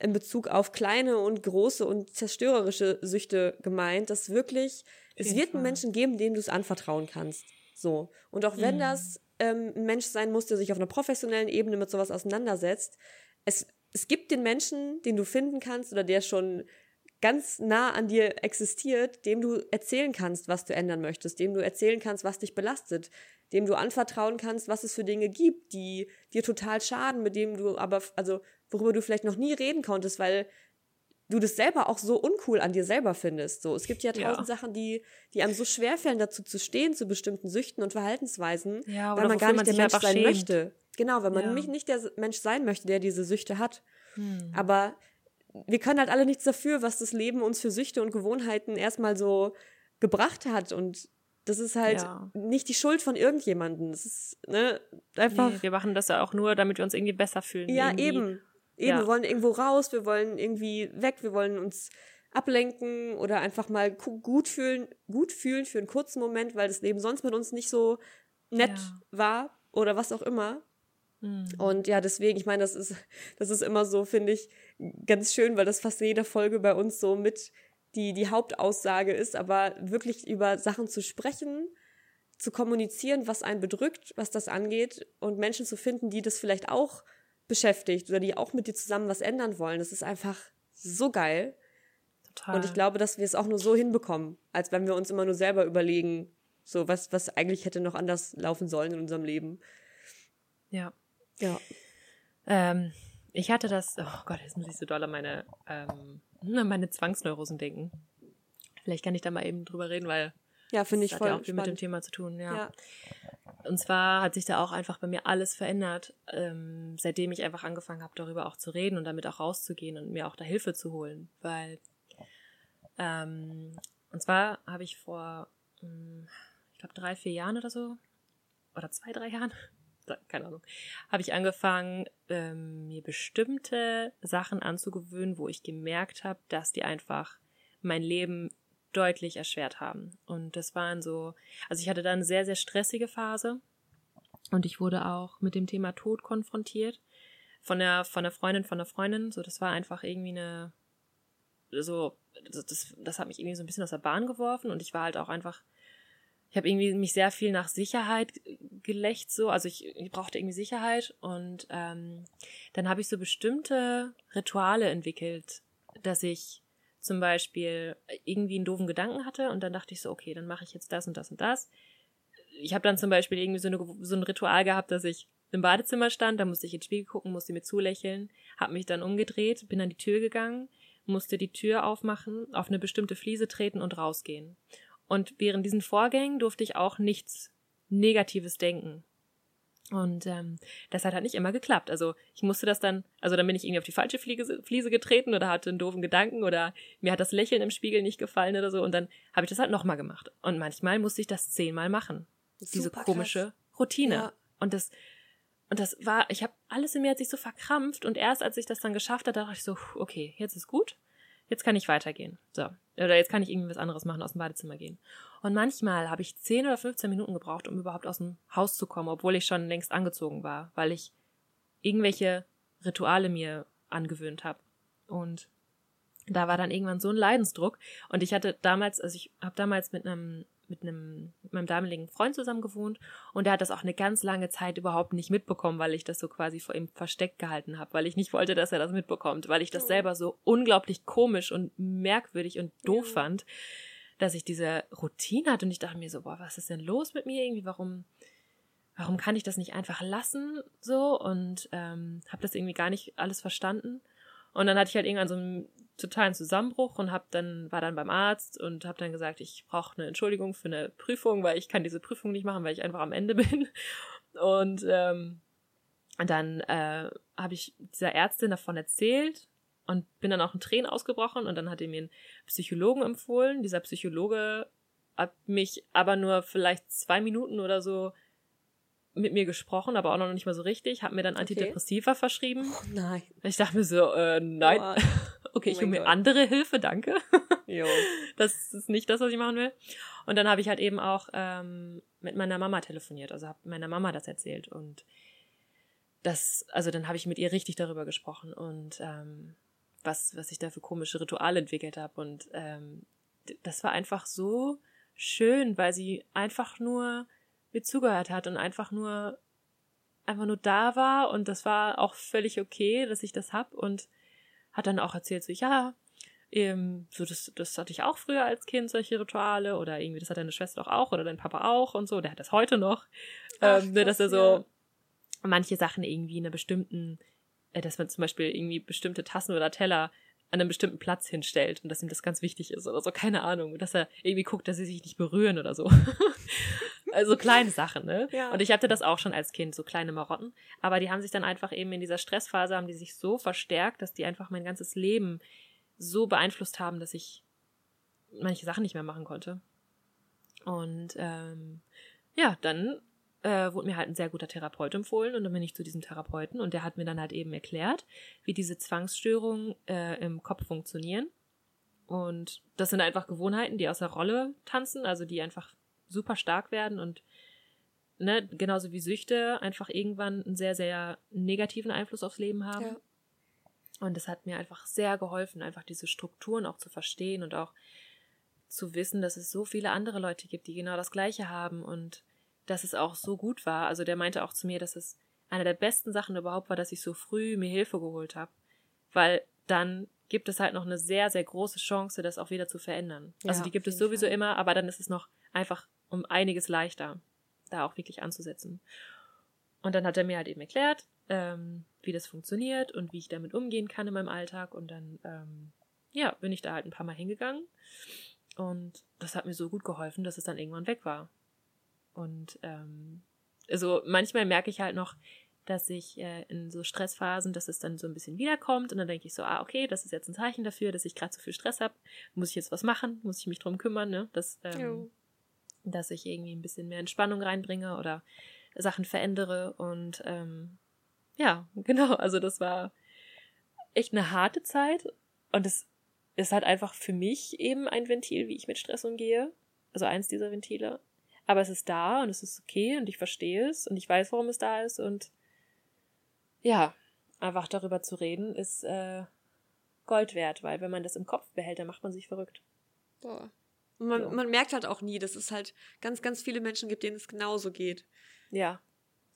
in Bezug auf kleine und große und zerstörerische Süchte gemeint, dass wirklich, es wird einen Menschen geben, dem du es anvertrauen kannst. So. Und auch wenn Mhm. das ähm, ein Mensch sein muss, der sich auf einer professionellen Ebene mit sowas auseinandersetzt, es, es gibt den Menschen, den du finden kannst oder der schon ganz nah an dir existiert, dem du erzählen kannst, was du ändern möchtest, dem du erzählen kannst, was dich belastet, dem du anvertrauen kannst, was es für Dinge gibt, die dir total schaden, mit dem du aber, also worüber du vielleicht noch nie reden konntest, weil du das selber auch so uncool an dir selber findest. So, es gibt ja Ja. tausend Sachen, die, die einem so schwerfällen, dazu zu stehen, zu bestimmten Süchten und Verhaltensweisen, Ja, weil man gar nicht der sich Mensch sein schämt. möchte. Genau, weil man Ja. nämlich nicht der Mensch sein möchte, der diese Süchte hat. Hm. Aber wir können halt alle nichts dafür, was das Leben uns für Süchte und Gewohnheiten erstmal so gebracht hat. Und das ist halt Ja. nicht die Schuld von irgendjemandem. Das ist ne, einfach. Nee, wir machen das ja auch nur, damit wir uns irgendwie besser fühlen. ja, irgendwie. eben. Eben, Ja. wir wollen irgendwo raus, wir wollen irgendwie weg, wir wollen uns ablenken oder einfach mal gut fühlen, gut fühlen für einen kurzen Moment, weil das Leben sonst mit uns nicht so nett Ja. war oder was auch immer. Hm. Und ja, deswegen, ich meine, das ist, das ist immer so, finde ich, ganz schön, weil das fast in jeder Folge bei uns so mit die, die Hauptaussage ist, aber wirklich über Sachen zu sprechen, zu kommunizieren, was einen bedrückt, was das angeht und Menschen zu finden, die das vielleicht auch beschäftigt oder die auch mit dir zusammen was ändern wollen. Das ist einfach so geil. Total. Und ich glaube, dass wir es auch nur so hinbekommen, als wenn wir uns immer nur selber überlegen, so was, was eigentlich hätte noch anders laufen sollen in unserem Leben. Ja. Ja. Ähm, ich hatte das, oh Gott, jetzt muss ich so doll an meine, ähm, [laughs] an meine Zwangsneurosen denken. Vielleicht kann ich da mal eben drüber reden, weil Ja, finde ich das voll hat ja auch viel mit dem spannend. Thema zu tun, ja. Ja. Und zwar hat sich da auch einfach bei mir alles verändert, ähm, seitdem ich einfach angefangen habe, darüber auch zu reden und damit auch rauszugehen und mir auch da Hilfe zu holen. Weil, ähm, und zwar habe ich vor, ähm, ich glaube, drei, vier Jahren oder so, oder zwei, drei Jahren, [laughs] keine Ahnung, habe ich angefangen, ähm, mir bestimmte Sachen anzugewöhnen, wo ich gemerkt habe, dass die einfach mein Leben deutlich erschwert haben. Und das waren so, also ich hatte da eine sehr, sehr stressige Phase. Und ich wurde auch mit dem Thema Tod konfrontiert. Von der, von der Freundin, von der Freundin. So, das war einfach irgendwie eine, so, das, das, hat mich irgendwie so ein bisschen aus der Bahn geworfen. Und ich war halt auch einfach, ich habe irgendwie mich sehr viel nach Sicherheit gelächt, so, also ich, ich brauchte irgendwie Sicherheit. Und ähm, dann habe ich so bestimmte Rituale entwickelt, dass ich zum Beispiel irgendwie einen doofen Gedanken hatte und dann dachte ich so, okay, dann mache ich jetzt das und das und das. Ich habe dann zum Beispiel irgendwie so, eine, so ein Ritual gehabt, dass ich im Badezimmer stand, da musste ich ins Spiegel gucken, musste mir zulächeln, habe mich dann umgedreht, bin an die Tür gegangen, musste die Tür aufmachen, auf eine bestimmte Fliese treten und rausgehen. Und während diesen Vorgängen durfte ich auch nichts Negatives denken. Und ähm, das hat halt nicht immer geklappt. Also ich musste das dann, also dann bin ich irgendwie auf die falsche Fliese, Fliese getreten oder hatte einen doofen Gedanken oder mir hat das Lächeln im Spiegel nicht gefallen oder so. Und dann habe ich das halt nochmal gemacht. Und manchmal musste ich das zehnmal machen. Diese Super komische krass. Routine. Ja. Und das, und das war, ich habe alles in mir hat sich so verkrampft und erst als ich das dann geschafft habe, dachte ich so, okay, jetzt ist gut, jetzt kann ich weitergehen. So. Oder jetzt kann ich irgendwie was anderes machen, aus dem Badezimmer gehen. Und manchmal habe ich 10 oder 15 Minuten gebraucht, um überhaupt aus dem Haus zu kommen, obwohl ich schon längst angezogen war, weil ich irgendwelche Rituale mir angewöhnt habe. Und da war dann irgendwann so ein Leidensdruck. Und ich hatte damals, also ich habe damals mit einem mit einem mit meinem damaligen Freund zusammen gewohnt. Und der hat das auch eine ganz lange Zeit überhaupt nicht mitbekommen, weil ich das so quasi vor ihm versteckt gehalten habe, weil ich nicht wollte, dass er das mitbekommt, weil ich das Oh. selber so unglaublich komisch und merkwürdig und doof Ja. fand, dass ich diese Routine hatte. Und ich dachte mir so, boah, was ist denn los mit mir irgendwie, warum warum kann ich das nicht einfach lassen? So. Und ähm, habe das irgendwie gar nicht alles verstanden. Und dann hatte ich halt irgendwann so einen totalen Zusammenbruch und hab dann war dann beim Arzt und habe dann gesagt, ich brauche eine Entschuldigung für eine Prüfung, weil ich kann diese Prüfung nicht machen, weil ich einfach am Ende [laughs] bin. Und ähm, dann äh, habe ich dieser Ärztin davon erzählt und bin dann auch in Tränen ausgebrochen und dann hat er mir einen Psychologen empfohlen. Dieser Psychologe hat mich aber nur vielleicht zwei Minuten oder so mit mir gesprochen, aber auch noch nicht mal so richtig, hat mir dann Okay. Antidepressiva verschrieben. Oh nein. Ich dachte mir so, äh, nein, Boah. Okay, Oh ich hole mir Gott. andere Hilfe, danke. [laughs] Jo. Das ist nicht das, was ich machen will. Und dann habe ich halt eben auch ähm, mit meiner Mama telefoniert, also habe meiner Mama das erzählt und das, also dann habe ich mit ihr richtig darüber gesprochen und ähm, was, was ich da für komische Rituale entwickelt habe und ähm, das war einfach so schön, weil sie einfach nur mir zugehört hat und einfach nur einfach nur da war und das war auch völlig okay, dass ich das hab und hat dann auch erzählt so ja ähm, so das das hatte ich auch früher als Kind solche Rituale oder irgendwie das hat deine Schwester doch auch oder dein Papa auch und so der hat das heute noch Ach, ähm, ne, dass er so manche Sachen irgendwie in einer bestimmten äh, dass man zum Beispiel irgendwie bestimmte Tassen oder Teller an einem bestimmten Platz hinstellt und dass ihm das ganz wichtig ist oder so, keine Ahnung. Dass er irgendwie guckt, dass sie sich nicht berühren oder so. [laughs] also kleine Sachen, ne? Ja. Und ich hatte das auch schon als Kind, so kleine Marotten. Aber die haben sich dann einfach eben in dieser Stressphase, haben die sich so verstärkt, dass die einfach mein ganzes Leben so beeinflusst haben, dass ich manche Sachen nicht mehr machen konnte. Und ähm, ja, dann äh, wurde mir halt ein sehr guter Therapeut empfohlen und dann bin ich zu diesem Therapeuten und der hat mir dann halt eben erklärt, wie diese Zwangsstörungen äh, im Kopf funktionieren. Und das sind einfach Gewohnheiten, die aus der Rolle tanzen, also die einfach super stark werden und ne, genauso wie Süchte einfach irgendwann einen sehr, sehr negativen Einfluss aufs Leben haben. Ja. Und das hat mir einfach sehr geholfen, einfach diese Strukturen auch zu verstehen und auch zu wissen, dass es so viele andere Leute gibt, die genau das Gleiche haben und dass es auch so gut war. Also der meinte auch zu mir, dass es eine der besten Sachen überhaupt war, dass ich so früh mir Hilfe geholt habe. Weil dann gibt es halt noch eine sehr, sehr große Chance, das auch wieder zu verändern. Ja, also die gibt es sowieso Fall. immer, aber dann ist es noch einfach um einiges leichter, da auch wirklich anzusetzen. Und dann hat er mir halt eben erklärt, ähm, wie das funktioniert und wie ich damit umgehen kann in meinem Alltag. Und dann, ähm, ja, bin ich da halt ein paar Mal hingegangen. Und das hat mir so gut geholfen, dass es dann irgendwann weg war. Und ähm, also manchmal merke ich halt noch, dass ich äh, in so Stressphasen, dass es dann so ein bisschen wiederkommt und dann denke ich so, ah, okay, das ist jetzt ein Zeichen dafür, dass ich gerade zu viel Stress habe. Muss ich jetzt was machen? Muss ich mich drum kümmern, ne? Dass, ähm, dass ich irgendwie ein bisschen mehr Entspannung reinbringe oder Sachen verändere. Und ähm, ja, [laughs] genau, also das war echt eine harte Zeit und es ist halt einfach für mich eben ein Ventil, wie ich mit Stress umgehe. Also eins dieser Ventile. Aber es ist da und es ist okay und ich verstehe es und ich weiß, warum es da ist und ja, einfach darüber zu reden, ist äh, Gold wert, weil wenn man das im Kopf behält, dann macht man sich verrückt. Boah. Und man, so. man merkt halt auch nie, dass es halt ganz, ganz viele Menschen gibt, denen es genauso geht. Ja.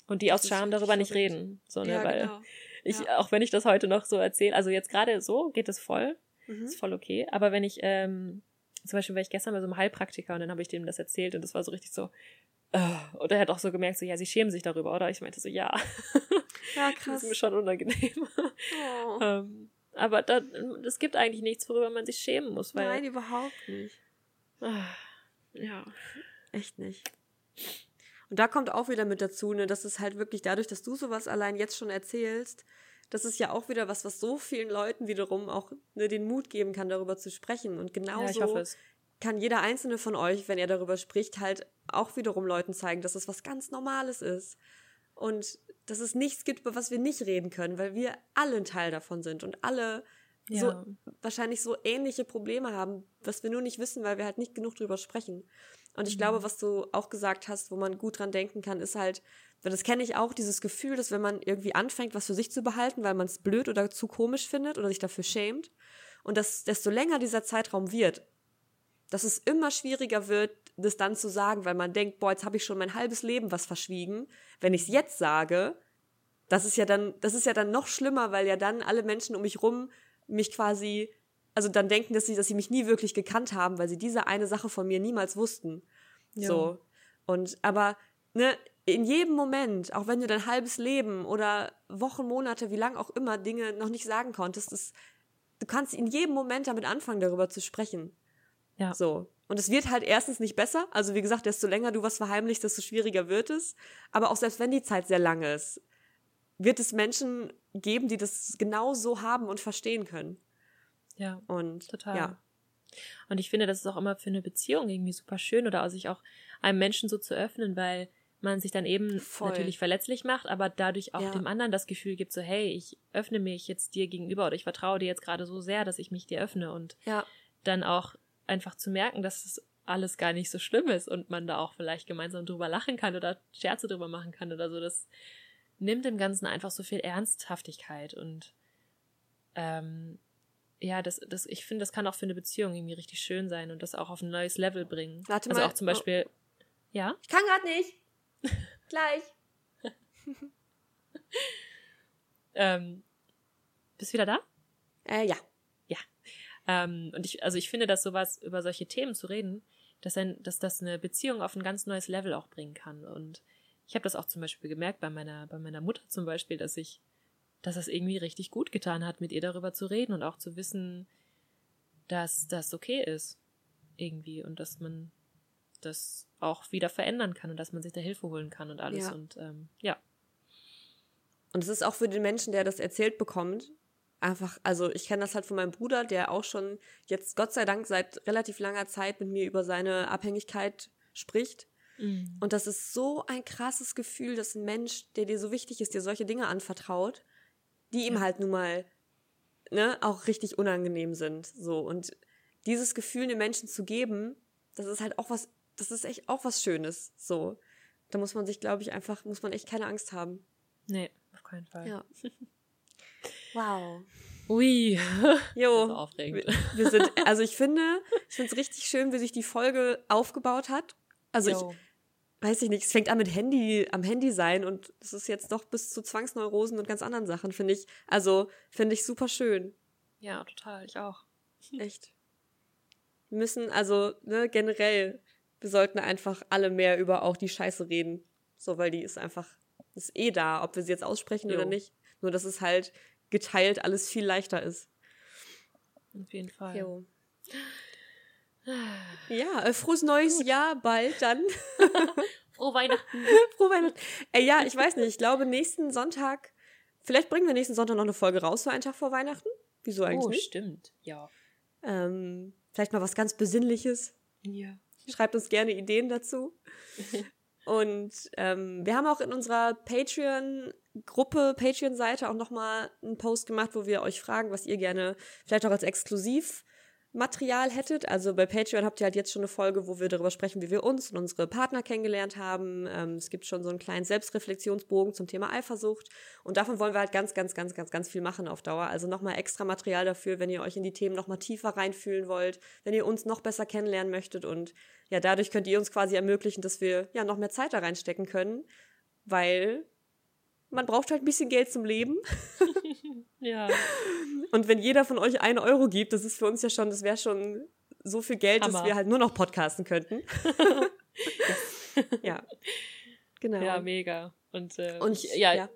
Und die das aus Scham darüber nicht reden. So, ne, ja, weil genau. ich, ja. auch wenn ich das heute noch so erzähle, also jetzt gerade so geht es voll, mhm. ist voll okay. Aber wenn ich, ähm, zum Beispiel war ich gestern bei so einem Heilpraktiker und dann habe ich dem das erzählt und das war so richtig so, uh, und er hat auch so gemerkt, so, ja, sie schämen sich darüber, oder? Ich meinte so, ja. Ja, krass. [laughs] das ist mir schon unangenehm. Oh. [laughs] ähm, aber es gibt eigentlich nichts, worüber man sich schämen muss. Weil, Nein, überhaupt nicht. Ah, ja. Echt nicht. Und da kommt auch wieder mit dazu, ne, dass es halt wirklich dadurch, dass du sowas allein jetzt schon erzählst, das ist ja auch wieder was, was so vielen Leuten wiederum auch ne, den Mut geben kann, darüber zu sprechen. Und genauso ja, kann jeder einzelne von euch, wenn er darüber spricht, halt auch wiederum Leuten zeigen, dass es was ganz Normales ist. Und dass es nichts gibt, über was wir nicht reden können, weil wir alle ein Teil davon sind und alle ja. so wahrscheinlich so ähnliche Probleme haben, was wir nur nicht wissen, weil wir halt nicht genug drüber sprechen. Und ich mhm. glaube, was du auch gesagt hast, wo man gut dran denken kann, ist halt, das kenne ich auch, dieses Gefühl, dass wenn man irgendwie anfängt, was für sich zu behalten, weil man es blöd oder zu komisch findet oder sich dafür schämt, und dass desto länger dieser Zeitraum wird, dass es immer schwieriger wird, das dann zu sagen, weil man denkt, boah, jetzt habe ich schon mein halbes Leben was verschwiegen. Wenn ich es jetzt sage, das ist ja dann, das ist ja dann noch schlimmer, weil ja dann alle Menschen um mich rum mich quasi, also dann denken, dass sie, dass sie mich nie wirklich gekannt haben, weil sie diese eine Sache von mir niemals wussten. Ja. So. Und, aber, ne, in jedem Moment, auch wenn du dein halbes Leben oder Wochen, Monate, wie lang auch immer Dinge noch nicht sagen konntest, das, du kannst in jedem Moment damit anfangen, darüber zu sprechen. Ja. So. Und es wird halt erstens nicht besser. Also wie gesagt, desto länger du was verheimlichst, desto schwieriger wird es. Aber auch selbst wenn die Zeit sehr lang ist, wird es Menschen geben, die das genau so haben und verstehen können. Ja. Und total. Ja. Und ich finde, das ist auch immer für eine Beziehung irgendwie super schön oder sich auch einem Menschen so zu öffnen, weil man sich dann eben Voll. natürlich verletzlich macht, aber dadurch auch ja. dem anderen das Gefühl gibt, so hey, ich öffne mich jetzt dir gegenüber oder ich vertraue dir jetzt gerade so sehr, dass ich mich dir öffne und ja. dann auch einfach zu merken, dass es alles gar nicht so schlimm ist und man da auch vielleicht gemeinsam drüber lachen kann oder Scherze drüber machen kann oder so. Das nimmt dem Ganzen einfach so viel Ernsthaftigkeit und ähm, ja, das, das, ich finde, das kann auch für eine Beziehung irgendwie richtig schön sein und das auch auf ein neues Level bringen. Warte also mal. auch zum Beispiel, oh. ja? Ich kann gerade nicht. [laughs] Gleich. [laughs] ähm, bist du wieder da? Äh, ja. Ja. Ähm, und ich, also ich finde, dass sowas über solche Themen zu reden, dass, ein, dass das eine Beziehung auf ein ganz neues Level auch bringen kann. Und ich habe das auch zum Beispiel gemerkt bei meiner, bei meiner Mutter zum Beispiel, dass ich, dass das irgendwie richtig gut getan hat, mit ihr darüber zu reden und auch zu wissen, dass das okay ist. Irgendwie. Und dass man das auch wieder verändern kann und dass man sich da Hilfe holen kann und alles. Ja. Und ähm, ja. Und es ist auch für den Menschen, der das erzählt bekommt, einfach, also ich kenne das halt von meinem Bruder, der auch schon jetzt Gott sei Dank seit relativ langer Zeit mit mir über seine Abhängigkeit spricht. Mhm. Und das ist so ein krasses Gefühl, dass ein Mensch, der dir so wichtig ist, dir solche Dinge anvertraut, die ihm halt nun mal ne, auch richtig unangenehm sind. So. Und dieses Gefühl den Menschen zu geben, das ist halt auch was, das ist echt auch was Schönes. So. Da muss man sich, glaube ich, einfach, muss man echt keine Angst haben. Nee, auf keinen Fall. Ja. [laughs] wow. Ui. [laughs] Jo. Das aufregend. Wir, wir sind, also ich finde, ich finde es richtig schön, wie sich die Folge aufgebaut hat. Also jo. ich, weiß ich nicht, es fängt an mit Handy, am Handy sein und es ist jetzt doch bis zu Zwangsneurosen und ganz anderen Sachen, finde ich. Also, finde ich super schön. Ja, total, ich auch. [laughs] Echt. Wir müssen, also, ne, generell, wir sollten einfach alle mehr über auch die Scheiße reden. So, weil die ist einfach, ist eh da, ob wir sie jetzt aussprechen jo. oder nicht. Nur, dass es halt geteilt alles viel leichter ist. Auf jeden Fall. Jo. Ja, äh, frohes neues Jahr bald dann. [laughs] Frohe Weihnachten. [laughs] Frohe Weihnachten. Äh, ja, ich weiß nicht. Ich glaube, nächsten Sonntag, vielleicht bringen wir nächsten Sonntag noch eine Folge raus für einen Tag vor Weihnachten. Wieso eigentlich Oh, nicht? stimmt. Ja. Ähm, vielleicht mal was ganz Besinnliches. Ja. Schreibt uns gerne Ideen dazu. [laughs] Und ähm, wir haben auch in unserer Patreon-Gruppe, Patreon-Seite auch nochmal einen Post gemacht, wo wir euch fragen, was ihr gerne vielleicht auch als Exklusivmaterial hättet. Also bei Patreon habt ihr halt jetzt schon eine Folge, wo wir darüber sprechen, wie wir uns und unsere Partner kennengelernt haben. Ähm, es gibt schon so einen kleinen Selbstreflexionsbogen zum Thema Eifersucht. Und davon wollen wir halt ganz, ganz, ganz, ganz, ganz viel machen auf Dauer. Also nochmal extra Material dafür, wenn ihr euch in die Themen nochmal tiefer reinfühlen wollt, wenn ihr uns noch besser kennenlernen möchtet. Und ja, dadurch könnt ihr uns quasi ermöglichen, dass wir ja noch mehr Zeit da reinstecken können, weil man braucht halt ein bisschen Geld zum Leben. [laughs] Ja. Und wenn jeder von euch einen Euro gibt, das ist für uns ja schon, das wäre schon so viel Geld, dass Hammer. wir halt nur noch podcasten könnten. [laughs] ja. Genau. Ja, mega. Und, äh, Und ich, ja, ja.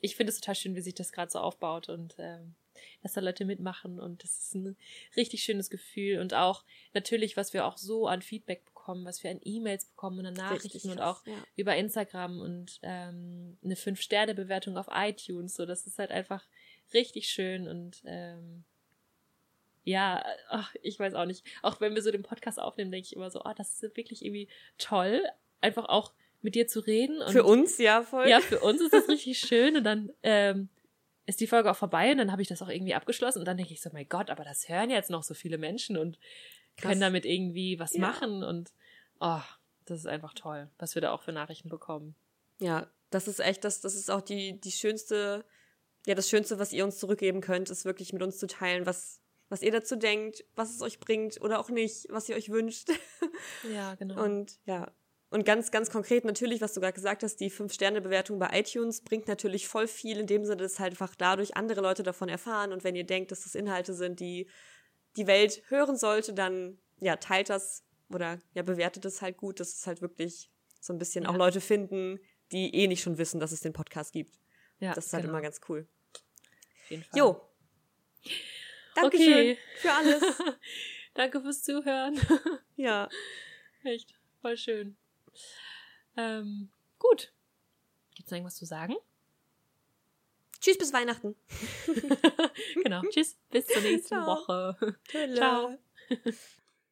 ich finde es total schön, wie sich das gerade so aufbaut und ähm, dass da Leute mitmachen und das ist ein richtig schönes Gefühl und auch natürlich, was wir auch so an Feedback bekommen, was wir an E-Mails bekommen und an Nachrichten Richtig und auch ja. über Instagram und ähm, eine Fünf-Sterne-Bewertung auf iTunes. So, das ist halt einfach richtig schön und ähm, ja, ach, ich weiß auch nicht. Auch wenn wir so den Podcast aufnehmen, denke ich immer so, oh, das ist wirklich irgendwie toll, einfach auch mit dir zu reden. Und Für uns, ja, voll. ja, für uns ist das richtig schön und dann ähm, ist die Folge auch vorbei und dann habe ich das auch irgendwie abgeschlossen und dann denke ich so, mein Gott, aber das hören jetzt noch so viele Menschen und Krass. können damit irgendwie was Ja. machen und oh, das ist einfach toll, was wir da auch für Nachrichten bekommen. Ja, das ist echt, das, das ist auch die, die schönste, ja, das Schönste, was ihr uns zurückgeben könnt, ist wirklich mit uns zu teilen, was, was ihr dazu denkt, was es euch bringt oder auch nicht, was ihr euch wünscht. [laughs] Ja, genau. Und ja, und ganz, ganz konkret natürlich, was du gerade gesagt hast, die Fünf-Sterne-Bewertung bei iTunes bringt natürlich voll viel, in dem Sinne, dass halt einfach dadurch andere Leute davon erfahren. Und wenn ihr denkt, dass das Inhalte sind, die die Welt hören sollte, dann ja, teilt das oder ja, bewertet es halt gut, dass es halt wirklich so ein bisschen Ja. auch Leute finden, die eh nicht schon wissen, dass es den Podcast gibt. ja, das ist halt genau, immer ganz cool. auf jeden Fall. Jo. Dankeschön Okay. für alles. [laughs] Danke fürs Zuhören. [laughs] ja. Echt, voll schön. Ähm, gut. Gibt's noch irgendwas zu sagen? Tschüss bis Weihnachten. [laughs] genau. Tschüss. Bis zur nächsten Ciao. Woche. Tschüss. Ciao. [laughs]